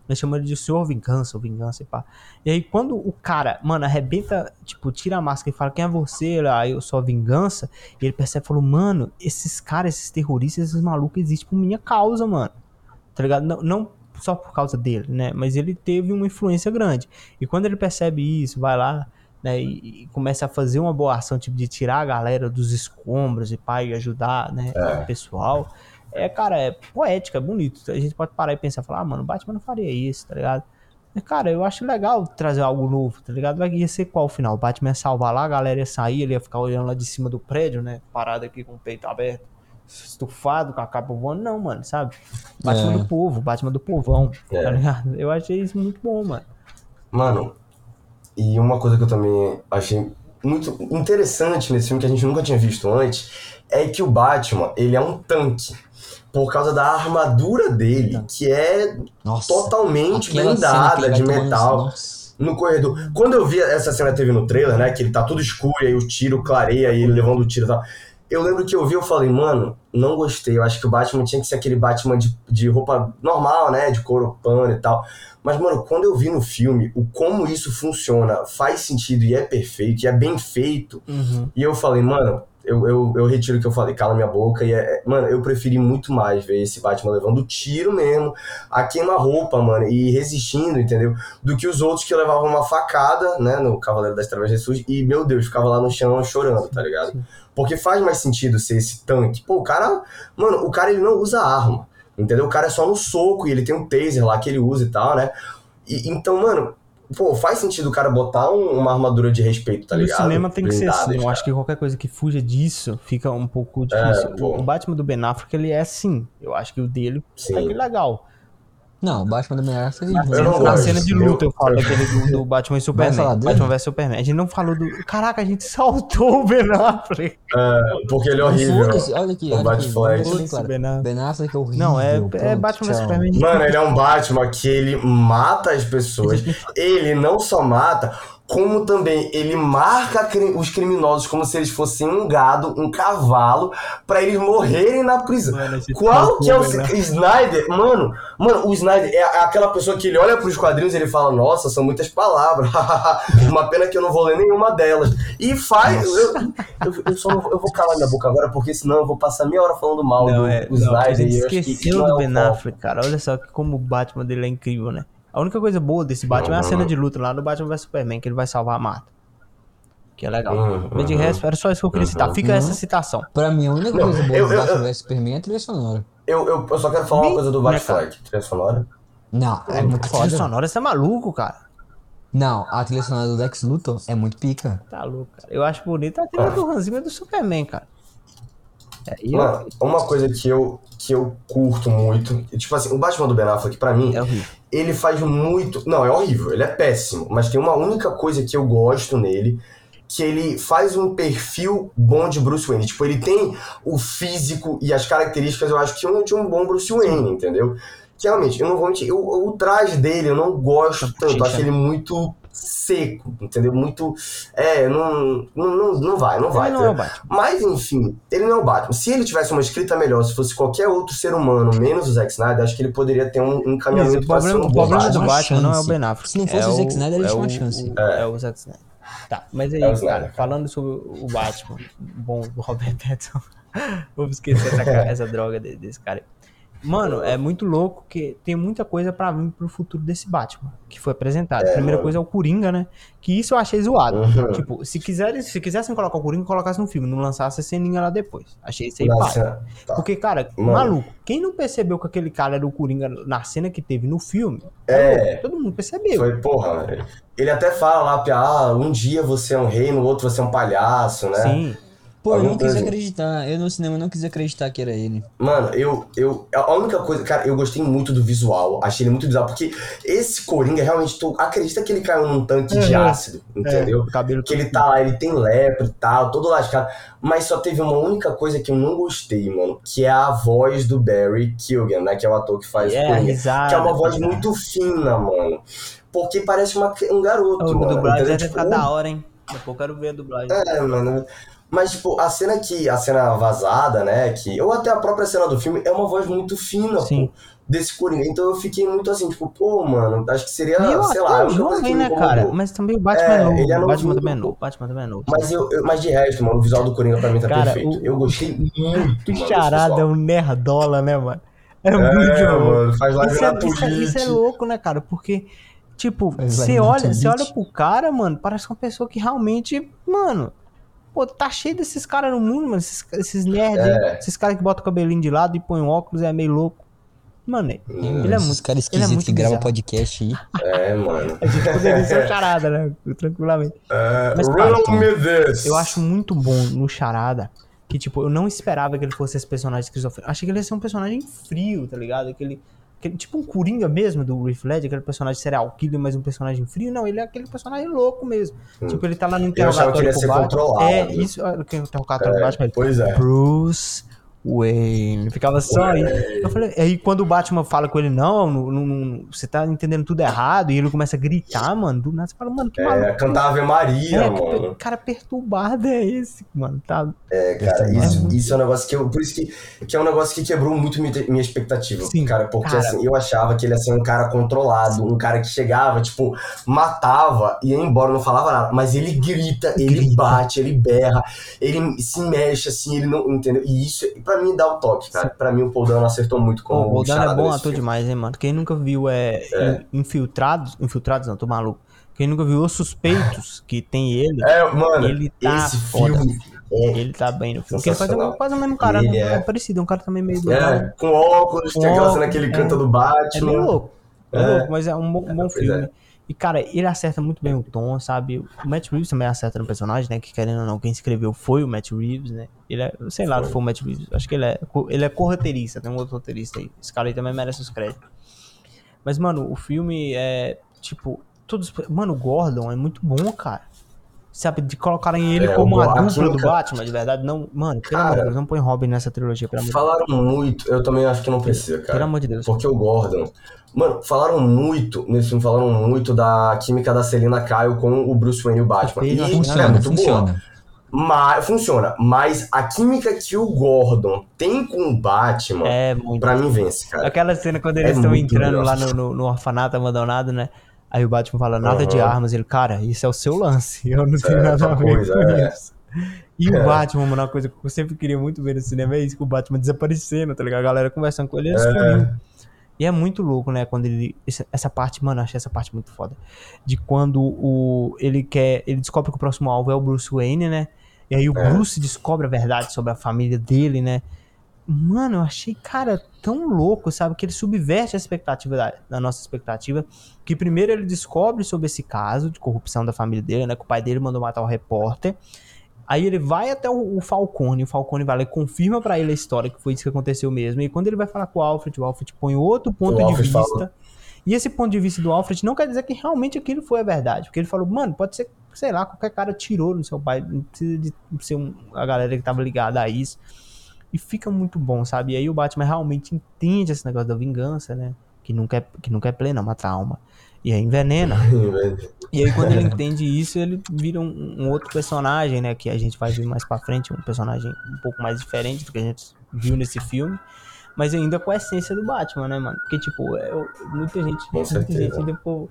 Eles chamam ele de Senhor Vingança, ou Vingança e pá. E aí, quando o cara, mano, arrebenta, tipo, tira a máscara e fala, quem é você? Ele, Ah, eu sou a vingança. E ele percebe e falou, mano, esses caras, esses terroristas, esses malucos existem por minha causa, mano. Tá ligado? Não, não só por causa dele, né? Mas ele teve uma influência grande. E quando ele percebe isso, vai lá, né? E, e começa a fazer uma boa ação, tipo, de tirar a galera dos escombros e e ajudar, né? O pessoal. É, cara, é poética, é bonito. A gente pode parar e pensar, falar, ah, mano, o Batman não faria isso, tá ligado? Mas, cara, eu acho legal trazer algo novo, tá ligado? Vai ia ser qual o final? O Batman ia salvar lá, a galera ia sair, ele ia ficar olhando lá de cima do prédio, né? Parado aqui com o peito aberto, estufado, com a capa voando. Não, mano, sabe? Batman É. do povo, Batman do povão, É. tá ligado? Eu achei isso muito bom, mano. Mano, e uma coisa que eu também achei muito interessante nesse filme que a gente nunca tinha visto antes é que o Batman, ele é um tanque. Por causa da armadura dele, que é Nossa. totalmente blindada de metal Nossa. no corredor. Quando eu vi essa cena teve no trailer, né, que ele tá tudo escuro e aí o tiro clareia e ele levando o tiro e tal. Eu lembro que eu vi, eu falei, mano, não gostei. Eu acho que o Batman tinha que ser aquele Batman de, de roupa normal, né? De couro pano e tal. Mas, mano, quando eu vi no filme o como isso funciona, faz sentido e é perfeito, e é bem feito. Uhum. E eu falei, mano, eu, eu, eu retiro o que eu falei, cala minha boca. E é, mano, eu preferi muito mais ver esse Batman levando tiro mesmo, a queima-roupa, mano, e resistindo, entendeu? Do que os outros que levavam uma facada, né, no Cavaleiro das Trevas Jesus, e, meu Deus, ficava lá no chão chorando, tá ligado? Porque faz mais sentido ser esse tanque. Pô, o cara, mano, o cara ele não usa arma, entendeu? O cara é só no soco e ele tem um taser lá que ele usa e tal, né? E, então, mano, pô, faz sentido o cara botar um- uma armadura de respeito, tá ligado? cinema tem que ser Blindada, assim. Eu cara. acho que qualquer coisa que fuja disso fica um pouco difícil. pô. o Batman do Ben Affleck, ele é assim. Eu acho que o dele Sim. aqui legal. Não, o Batman do Ben Affleck. Eu não Na gosto. cena de luta, eu, falo daquele do, do Batman e Superman. falar dele? Batman vs Superman. A gente não falou do. Caraca, a gente saltou o Ben Affleck. É, porque ele é horrível. Foda-se, olha aqui, O olha aqui. Batfleck. vamos deixar bem Putz, claro. Ben Affleck. Ben Affleck é horrível. Não, é, é pronto, Batman vs tchau. Superman. Mano, ele é um Batman que ele mata as pessoas. Ele não só mata, como também ele marca os criminosos como se eles fossem um gado, um cavalo, pra eles morrerem na prisão. Mano, Qual que é o Batman, né? Snyder? Mano, mano, o Snyder é aquela pessoa que ele olha pros quadrinhos e ele fala: Nossa, são muitas palavras. Uma pena que eu não vou ler nenhuma delas. E faz. Eu, eu, eu só não, eu vou calar minha boca agora, porque senão eu vou passar meia hora falando mal Não, do, é, do não, a Snyder. gente e esqueceu é do Ben. Affleck, cara. Olha só como o Batman dele é incrível, né? A única coisa boa desse Batman é a cena de luta lá no Batman vs Superman, que ele vai salvar a Marta. Que é legal. Uhum, Mas de uhum. resto, era só isso que eu queria citar. Fica essa citação. Pra mim, a única Não, coisa boa eu- do eu- Batman vs Superman é a trilha sonora. Eu, eu, eu só quero falar uma coisa do Batfleck. Trilha sonora? Não, é muito a trilha foda. sonora, você é maluco, cara. Não, a trilha sonora do Lex Luthor é muito pica. Tá louco, cara. Eu acho bonita a trilha do Hans Zimmer e do Superman, cara. É, e eu- Mano, uma coisa que eu, que eu curto muito, tipo assim, o Batman do Ben Affleck, pra mim, é horrível. Ele faz muito. Não, é horrível, ele é péssimo. Mas tem uma única coisa que eu gosto nele. Que ele faz um perfil bom de Bruce Wayne. Tipo, ele tem o físico e as características, eu acho que um de um bom Bruce Wayne, entendeu? Que realmente, eu não vou mentir, eu- o traje dele eu não gosto tanto. Acho ele muito seco, entendeu? Muito. É, não, não, não, não vai, não vai. Ele não é o. Mas, enfim, ele não é o Batman. Se ele tivesse uma escrita melhor, se fosse qualquer outro ser humano, menos o Zack Snyder, acho que ele poderia ter um encaminhamento o pra ser problema, um o problema Batman. do Batman não é o. Ben Affleck. Se não fosse é o Zack Snyder, ele é tinha uma o- chance. o- É. o Zack Snyder. Tá, mas aí, É o Snyder, cara, cara. falando sobre o Batman, bom, do Robert Pattinson, vou esquecer essa, essa droga de- desse cara. Mano, é muito louco que tem muita coisa pra vir pro futuro desse Batman, que foi apresentado. A Primeira mano. coisa é o Coringa, né? Que isso eu achei zoado. Uhum. Tipo, se, quiserem, se quisessem colocar o Coringa, colocasse no filme, não lançasse a ceninha lá depois. Achei isso aí cena- tá. Porque, cara, Mano. maluco, quem não percebeu que aquele cara era o Coringa na cena que teve no filme? É. Todo mundo percebeu. Foi, porra, ele até fala lá, ah, um dia você é um rei, no outro você é um palhaço, né? Sim. Pô, eu não quis coisa. acreditar. Eu no cinema não quis acreditar que era ele. Mano, eu, eu. A única coisa. Cara, eu gostei muito do visual. Achei ele muito bizarro. Porque esse Coringa, realmente, tu acredita que ele caiu num tanque de Uhum. ácido, entendeu? O cabelo Que ele tá lá, ele tem lepra e tal, todo lascado. Mas só teve uma única coisa que eu não gostei, mano. Que é a voz do Barry Keoghan, né? Que é o ator que faz o É, Coringa. risada. Que é uma voz muito fina, mano. Porque parece uma, um garoto, A mano. dublagem entendeu? deve Tipo, ficar da hora, hein? Daqui a pouco eu quero ver a dublagem. é, mano. Mas, tipo, a cena que. A cena vazada, né? Que, ou até a própria cena do filme é uma voz muito fina, Sim. pô. Desse Coringa. Então eu fiquei muito assim, tipo, pô, mano, acho que seria, E o sei lá, é coisa que jovem, né, cara? Mas também o Batman É, é novo. ele é o Batman também é novo. Batman também é novo. Mas, eu, eu- mas de resto, mano, o visual do Coringa pra mim tá Cara, perfeito. o- eu gostei muito. O desse Charada é um nerdola, né, mano? É, É, muito mano, faz live Isso na é, isso, é, isso é louco, né, cara? Porque, tipo, Faz você olha, você olha pro cara, mano, parece uma pessoa que realmente, mano, pô, tá cheio desses caras no mundo, mano, esses, esses nerds, É. esses caras que botam o cabelinho de lado e põem óculos, é meio louco. Mano, ele é Esses muito. caras ele é esquisitos muito que gravam podcast aí. É, mano. A gente poderia ser o charada, né? Tranquilamente. É, Mas, cara, this. Eu acho muito bom no Charada que, tipo, eu não esperava que ele fosse esse personagem esquizofrênico. Achei que ele ia ser um personagem frio, tá ligado? Aquele, aquele tipo um Coringa mesmo do Riff Ledger, aquele personagem serial killer, mas um personagem frio. Não, ele é aquele personagem louco mesmo. Tipo, ele tá lá no Hum. Eu achava que ele interrogatório ia ser controlado. É, isso, olha que o interrogatório É, Batman. ele, pois é. Bruce Wayne. Ficava só aí. Eu falei, aí quando o Batman fala com ele, não, não, não, você tá entendendo tudo errado, e ele começa a gritar, mano, do nada você fala, mano, que maluco. É, cantar Ave Maria, É, mano. que cara perturbado é esse, mano, tá? É, cara, isso, isso é um negócio que eu. Por isso que, que é um negócio que quebrou muito minha, minha expectativa. Sim, cara, porque cara. assim, eu achava que ele ia ser um cara controlado, um cara que chegava, tipo, matava, ia embora, não falava nada. Mas ele grita, ele Grita. bate, ele berra, ele se mexe, assim, ele não. Entendeu? E isso, pra mim, dá o toque, cara. Pra mim, o Paul Dano acertou muito com Pô, o o Boldano é bom ator filme. demais, hein, mano? Quem nunca viu é, In- Infiltrados, Infiltrados não, tô maluco. Quem nunca viu Os Suspeitos, que tem ele, É, mano, Ele tá esse foda. filme. É, ele tá bem no filme. Porque ele faz um, quase o mesmo cara, Ele né? é- é parecido, é um cara também meio do é, com óculos, Com tem aquela cena que ele é. canta do É Batman. meio louco. É, É. louco, mas é um bom, um bom filme. E, cara, ele acerta muito bem o tom, sabe? O Matt Reeves também acerta no personagem, né? Que querendo ou não, quem escreveu foi o Matt Reeves, né? Ele é, sei lá se foi o Matt Reeves. Acho que ele é, ele é co-roteirista, tem um outro roteirista aí. Esse cara aí também merece os créditos. Mas, mano, o filme é, tipo, todos. Mano, o Gordon é muito bom, cara. Sabe, de colocarem ele É, como o- a dupla do Batman, de verdade. Não, mano, pelo amor de Cara, Deus, não põe Robin nessa trilogia, pelo amor de Deus. Falaram muito, eu também acho que não precisa, Pelo cara. amor de Deus. Porque o Gordon. Mano, falaram muito, nesse filme, falaram muito da química da Selina Kyle com o Bruce Wayne e o Batman. E é Funciona, muito boa. funciona. Mas, funciona. Mas a química que o Gordon tem com o Batman, É muito. pra mim vence, cara. Aquela cena quando É eles estão muito entrando lá no, no, no orfanato abandonado, né? Aí o Batman fala, nada de Aham. armas. Ele, cara, isso é o seu lance. Eu não tenho é nada a outra ver coisa, com é. isso. E o É. Batman, mano, uma coisa que eu sempre queria muito ver no cinema é isso, que o Batman desaparecendo, tá ligado? A galera conversando com ele, ele É. sumiu. E é muito louco, né? Quando ele. Essa parte, mano, achei essa parte muito foda. De quando o. Ele quer. Ele descobre que o próximo alvo é o Bruce Wayne, né? E aí o É. Bruce descobre a verdade sobre a família dele, né? Mano, eu achei, cara, tão louco, sabe? Que ele subverte a expectativa da, da nossa expectativa. Que primeiro ele descobre sobre esse caso de corrupção da família dele, né? Que o pai dele mandou matar o repórter. Aí ele vai até o, o Falcone, o Falcone vai lá e confirma pra ele a história, que foi isso que aconteceu mesmo. E quando ele vai falar com o Alfred, o Alfred põe outro ponto O de vista. fala- E esse ponto de vista do Alfred não quer dizer que realmente aquilo foi a verdade. Porque ele falou, mano, pode ser, sei lá, qualquer cara tirou no seu pai. Não precisa de ser um- a galera que tava ligada a isso. E fica muito bom, sabe? E aí o Batman realmente entende esse negócio da vingança, né? Que nunca é, que nunca é plena, mata a alma. E aí envenena. E aí, quando ele entende isso, ele vira um, um outro personagem, né? Que a gente vai ver mais pra frente, um personagem um pouco mais diferente do que a gente viu nesse filme. Mas ainda com a essência do Batman, né, mano? Porque, tipo, é, eu- muita gente. Muita gente depois.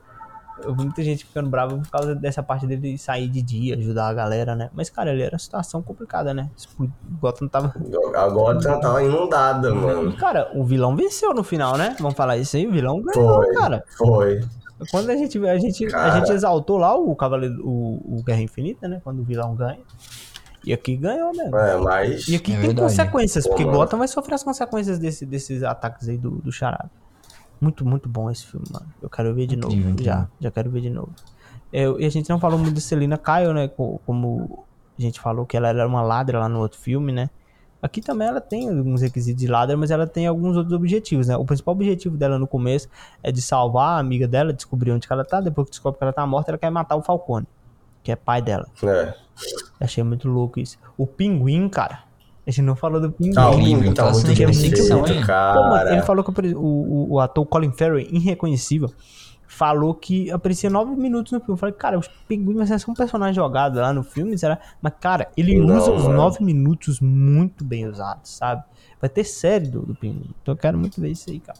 Eu vi muita gente ficando brava por causa dessa parte dele sair de dia, ajudar a galera, né? Mas, cara, ele era uma situação complicada, né? Expl- Gotham tava. A Gotham tava inundada, E, mano. cara, o vilão venceu no final, né? Vamos falar isso aí, o vilão ganhou, Foi. cara. Foi. Quando a gente, a gente, a Cara. gente exaltou lá o Cavaleiro, o, o Guerra Infinita, né? Quando o vilão ganha. E aqui ganhou mesmo. É, mas. E aqui É tem verdade. consequências, Pô, porque mano. Gotham vai sofrer as consequências desse, desses ataques aí do, do Charada. Muito, muito bom esse filme, mano. Eu quero ver de novo. Já, incrível. já quero ver de novo. Eu, e a gente não falou muito de Selina Kyle, né? co- Como a gente falou que ela era uma ladra lá no outro filme, né? Aqui também ela tem alguns requisitos de ladra, mas ela tem alguns outros objetivos, né? O principal objetivo dela no começo é de salvar a amiga dela, descobrir onde que ela tá. Depois que descobre que ela tá morta, ela quer matar o Falcone, que é pai dela. É. Achei muito louco isso. O Pinguim, cara. A gente não falou do Pinguim. Ah, o Incrível, Pinguim tá muito bem feito, mano, ele cara. falou que o o, o, ator Colin Farrell, irreconhecível, falou que aparecia nove minutos no filme. Eu falei, cara, o Pinguim vai ser só um personagem jogado lá no filme, será? Mas, cara, ele Não, usa os nove minutos muito bem usados, sabe? Vai ter série do, do Pinguim. Então eu quero muito ver isso aí, cara.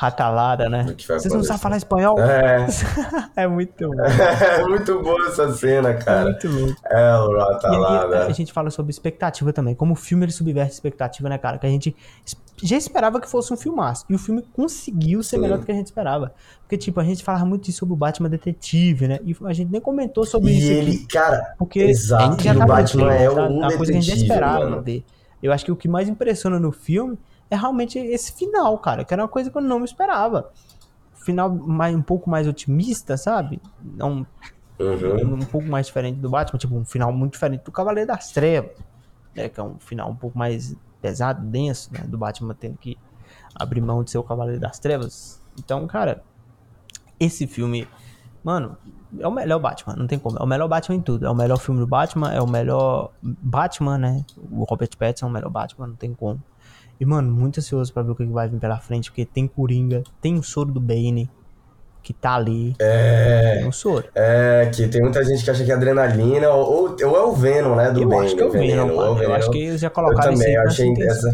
Ratalada, né? Vai Vocês não sabem falar espanhol? É. É muito bom. É muito boa essa cena, É cara. muito louco. É, o E aí, Ratalada. a gente fala sobre expectativa também. Como o filme ele subverte a expectativa, né, cara? Que a gente já esperava que fosse um filmaço. E o filme conseguiu ser Sim. melhor do que a gente esperava. Porque, tipo, a gente falava muito isso sobre o Batman Detetive, né? E a gente nem comentou sobre E isso ele, aqui. cara, Porque exato, a gente já e o Batman é um uma coisa que a gente já detetive, esperava mano. ver. Eu acho que o que mais impressiona no filme é realmente esse final, cara. Que era uma coisa que eu não me esperava. Final mais, um pouco mais otimista, sabe? Não Uhum. um pouco mais diferente do Batman, tipo um final muito diferente do Cavaleiro das Trevas, né, que é um final um pouco mais pesado, denso, né, do Batman tendo que abrir mão de ser o Cavaleiro das Trevas. Então, cara, esse filme, mano, é o melhor Batman, não tem como, é o melhor Batman em tudo, é o melhor filme do Batman, é o melhor Batman, né, o Robert Pattinson é o melhor Batman, não tem como. E, mano, muito ansioso pra ver o que vai vir pela frente, porque tem Coringa, tem o soro do Bane, que tá ali, É, tem o soro. é, que tem muita gente que acha que é adrenalina, ou, ou é o Venom, né, do eu Bane. acho que é o Venom, ou mano. Eu acho Venom. que eles já Eu colocaram isso também, aí eu achei essa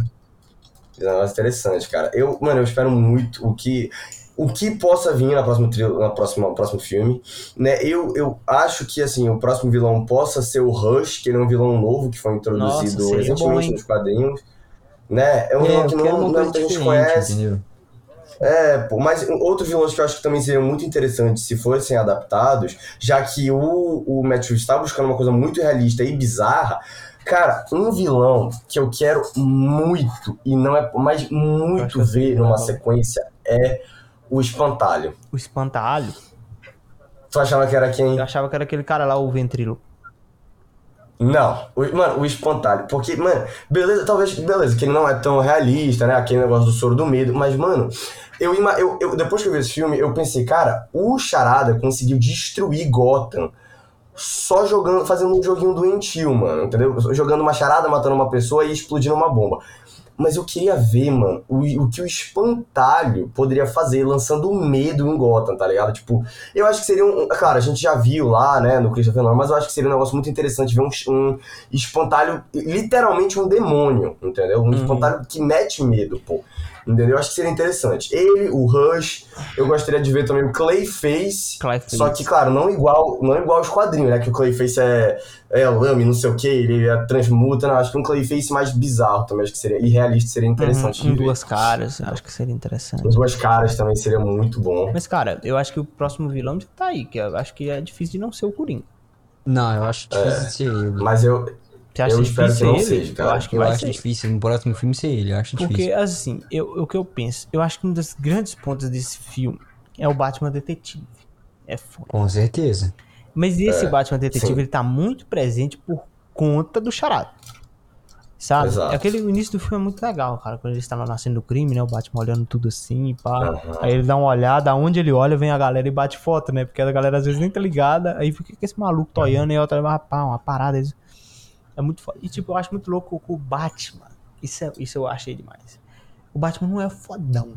esse negócio interessante, cara. Eu, mano, eu espero muito o que o que possa vir na próxima na próxima no próximo filme, né? Eu, eu acho que assim, o próximo vilão possa ser o Rush, que ele é um vilão novo que foi introduzido Nossa, recentemente bom, nos quadrinhos, né? É um É, vilão que quero não, não coisa muita gente conhece. entendeu? É, pô, mas outros vilões que eu acho que também seriam muito interessantes se fossem adaptados, já que o, o Matt Reeves está buscando uma coisa muito realista e bizarra. Cara, um vilão que eu quero muito, e não é mas muito sei ver é numa o- sequência, é o Espantalho. O espantalho. Tu achava que era quem? Eu achava que era aquele cara lá, o ventrilo. Não, o, mano, o espantalho. Porque, mano, beleza, talvez, beleza, que ele não é tão realista, né? Aquele negócio do soro do medo, mas, mano, eu, eu, eu depois que eu vi esse filme, eu pensei, cara, o Charada conseguiu destruir Gotham só jogando, fazendo um joguinho doentio, mano, entendeu? Jogando uma charada, matando uma pessoa e explodindo uma bomba. Mas eu queria ver, mano, o, o que o espantalho poderia fazer, lançando medo em Gotham, tá ligado? Tipo, eu acho que seria um. Claro, a gente já viu lá, né, no Christopher Nolan, mas eu acho que seria um negócio muito interessante ver um, um espantalho, literalmente um demônio, entendeu? Um espantalho que mete medo, pô. Entendeu? Eu acho que seria interessante. Ele, o Rush, eu gostaria de ver também o Clayface. Clayface. Só que, claro, não igual, não igual aos quadrinhos, né? Que o Clayface é, é lame, não sei o que, ele é transmuta. Não, acho que um Clayface mais bizarro também, acho que seria irrealista, seria interessante Uhum, com duas caras, acho que seria interessante. As duas caras também seria muito bom. Mas, cara, eu acho que o próximo vilão já tá aí, que eu acho que é difícil de não ser o Coringa. Não, eu acho difícil de ser ele. Mas eu, Você acha Eu espero difícil que não ele? seja, cara. Eu acho que Eu vai acho ser. difícil no próximo filme ser ele, eu acho Porque, difícil. assim, eu, o que eu penso, eu acho que um dos grandes pontos desse filme é o Batman Detetive. É foda. Com certeza. Mas esse É, Batman Detetive, sim. ele tá muito presente por conta do charado. Sabe? Exato. Aquele o início do filme é muito legal, cara. Quando ele está lá nascendo do crime, né? O Batman olhando tudo assim, pá. Aham. Aí ele dá uma olhada, aonde ele olha, vem a galera e bate foto, né? Porque a galera às vezes nem tá ligada. Aí fica com esse maluco toiando e outra, ah, pá, uma parada. isso. É muito foda. E tipo, eu acho muito louco o Batman. Isso, é, isso eu achei demais. O Batman não é fodão.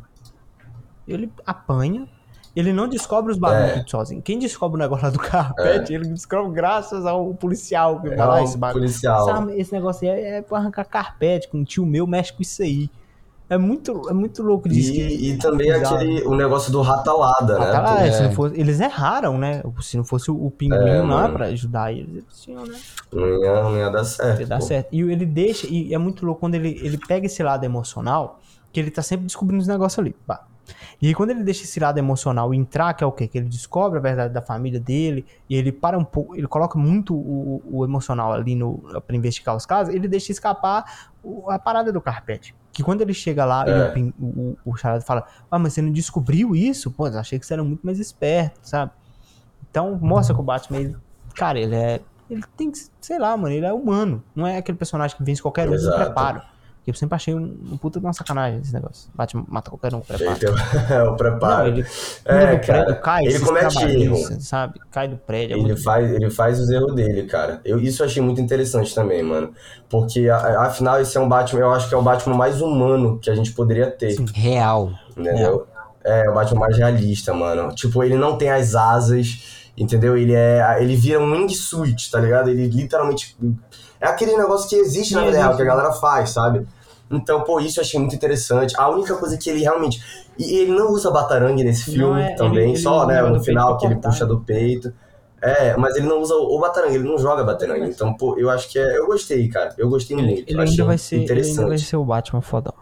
Ele apanha. Ele não descobre os bagulhos É. sozinho. Quem descobre o negócio lá do carpete, ele descobre graças ao policial que É vai lá um esse bagulho. policial. Esse negócio aí é, é pra arrancar carpete, com um tio meu mexe com isso aí. É muito, é muito louco disso. que- E, e também aquele, o negócio do ratalada, né? Lá, pô? se não É. fosse- eles erraram, né? Se não fosse o pinguim É, lá pra ajudar eles, tinham, né? Não ia, não ia dar certo. Ia dar certo. E ele deixa, e é muito louco quando ele, ele pega esse lado emocional, que ele tá sempre descobrindo os negócios ali. pá. E aí quando ele deixa esse lado emocional entrar, que é o quê? Que ele descobre a verdade da família dele, e ele para um pouco, ele coloca muito o, o emocional ali no, pra investigar os casos, ele deixa escapar o- a parada do carpete. Que quando ele chega lá e É. o, o, o, o charada fala, ah, mas você não descobriu isso? Pô, eu achei que você era muito mais esperto, sabe? Então mostra que o Batman, ele, cara, ele é. Ele tem que, sei lá, mano, ele é humano. Não é aquele personagem que vence qualquer um Exato. preparo. Eu sempre achei um, um puta de uma sacanagem esse negócio. Batman mata qualquer um com preparo. tem o- preparo. Não, ele É, do cara, prédio, cai, ele comete erro. sabe? Cai do prédio. é Ele faz, ele faz os erros dele, cara. Eu, isso eu achei muito interessante também, mano. Porque, afinal, esse é um Batman, eu acho que é o Batman mais humano que a gente poderia ter. Sim. Real. Entendeu? É, o Batman mais realista, mano. Tipo, ele não tem as asas, entendeu? Ele é. Ele vira um wingsuit, tá ligado? Ele literalmente. É aquele negócio que existe na vida real, que a galera faz, sabe? Então, pô, isso eu achei muito interessante. A única coisa que ele realmente. E ele não usa batarangue nesse filme é, também, ele- ele só, né, no final que ele puxa do peito. É, mas ele não usa o batarangue, ele não joga batarangue. Então, pô, eu acho que é. Eu gostei, cara. Eu gostei Ele, muito. ele ainda vai ser, ele interessante. ainda vai ser o Batman fodão.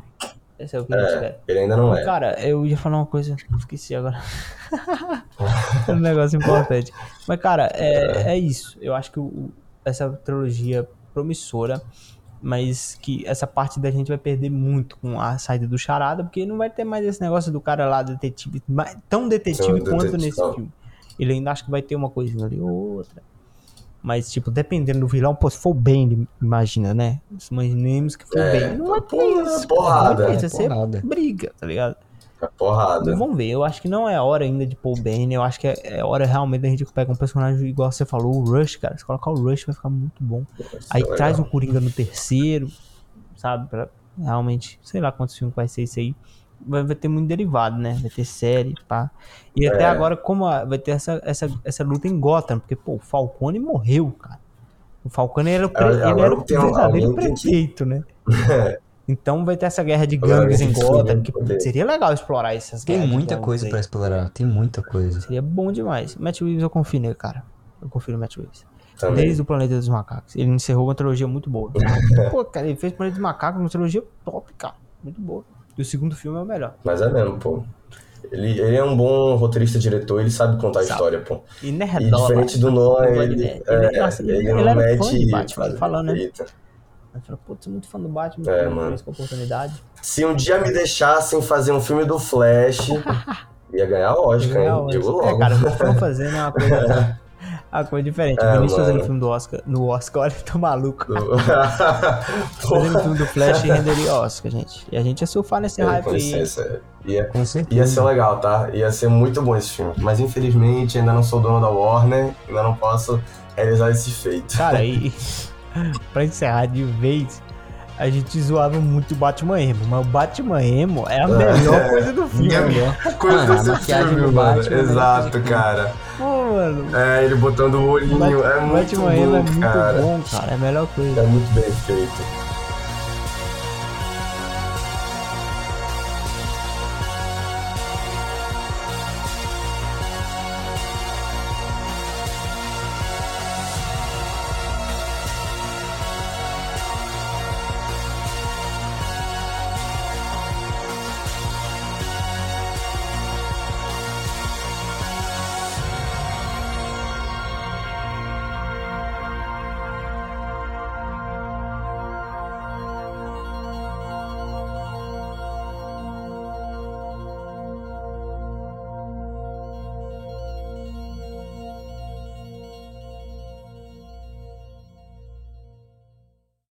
Esse é o que quer. Ele ainda não é. Cara, eu ia falar uma coisa, esqueci agora. um negócio importante. Mas, cara, é, é isso. Eu acho que o- essa trilogia promissora, mas que essa parte da gente vai perder muito com a saída do Charada, porque não vai ter mais esse negócio do cara lá, detetive, tão detetive Tão quanto detetive, nesse não. filme. Ele ainda acha que vai ter uma coisinha ali ou outra. Mas, tipo, dependendo do vilão, pô, se for bem, imagina, né? Imaginemos que for É, bem. Não vai ter porra, isso. porrada. Não vai ter É, vai ser porrada. briga, tá ligado? É porrada. Vamos ver, eu acho que não é hora ainda de pôr o Bane, eu acho que é, é hora realmente da gente pegar um personagem igual você falou, o Rush, cara. Se colocar o Rush vai ficar muito bom. Aí é legal. traz o Coringa no terceiro, sabe? Pra realmente, sei lá quantos filmes vai ser isso aí. Vai, vai ter muito derivado, né? Vai ter série, pá. E até É. agora, como a- vai ter essa, essa, essa luta em Gotham, porque, pô, o Falcone morreu, cara. O Falcone era o, pre- É, ele agora era o verdadeiro tem que- prefeito, né? Então vai ter essa guerra de gangues em tem Gotham, que seria legal explorar essas Tem guerras de muita gangues coisa pra explorar. Tem muita coisa. Seria bom demais. Matt Reeves eu confio nele, cara. Eu confio no Matt Reeves. Também. Desde o Planeta dos Macacos. Ele encerrou uma trilogia muito boa. Pô, cara, ele fez Planeta dos Macacos, uma trilogia top, cara. Muito boa. E o segundo filme é o melhor. Mas é mesmo, pô. Ele, ele é um bom roteirista diretor, ele sabe contar a Sabe. história, pô. E E nerdola. diferente do Batman. Nolan, Não vai de ele, nerd. é, Ele- nossa, ele, ele- não ele fã de Batman, faz- falando, né? Eita. Ele falou, putz, muito fã do Batman. É, É, mano. com a oportunidade. Se um dia me deixassem fazer um filme do Flash, ia ganhar Oscar, Ganhar hein? Oscar. Digo logo. É, cara, vamos fazendo uma coisa. A coisa diferente. É, o Vinícius mano. fazendo filme do Oscar. No Oscar, olha, tô maluco. Fazendo filme do Flash renderia Oscar, gente. E a gente ia surfar nesse É, hype aí. Ia, Com certeza. ia ser legal, tá? Ia ser muito bom esse filme. Mas infelizmente ainda não sou dono da Warner, ainda não posso realizar esse feito. Cara, e pra encerrar de vez, a gente zoava muito o Batman Emo, mas o Batman Emo é a melhor coisa do filme. É. Coisa Mano, a desse filme, do mano. Batman é melhor Exato, cara. Pô, mano. É, ele botando o olhinho. Bat- é muito Batman Emo é bom, muito cara. bom, cara. É a melhor coisa. É muito bem feito.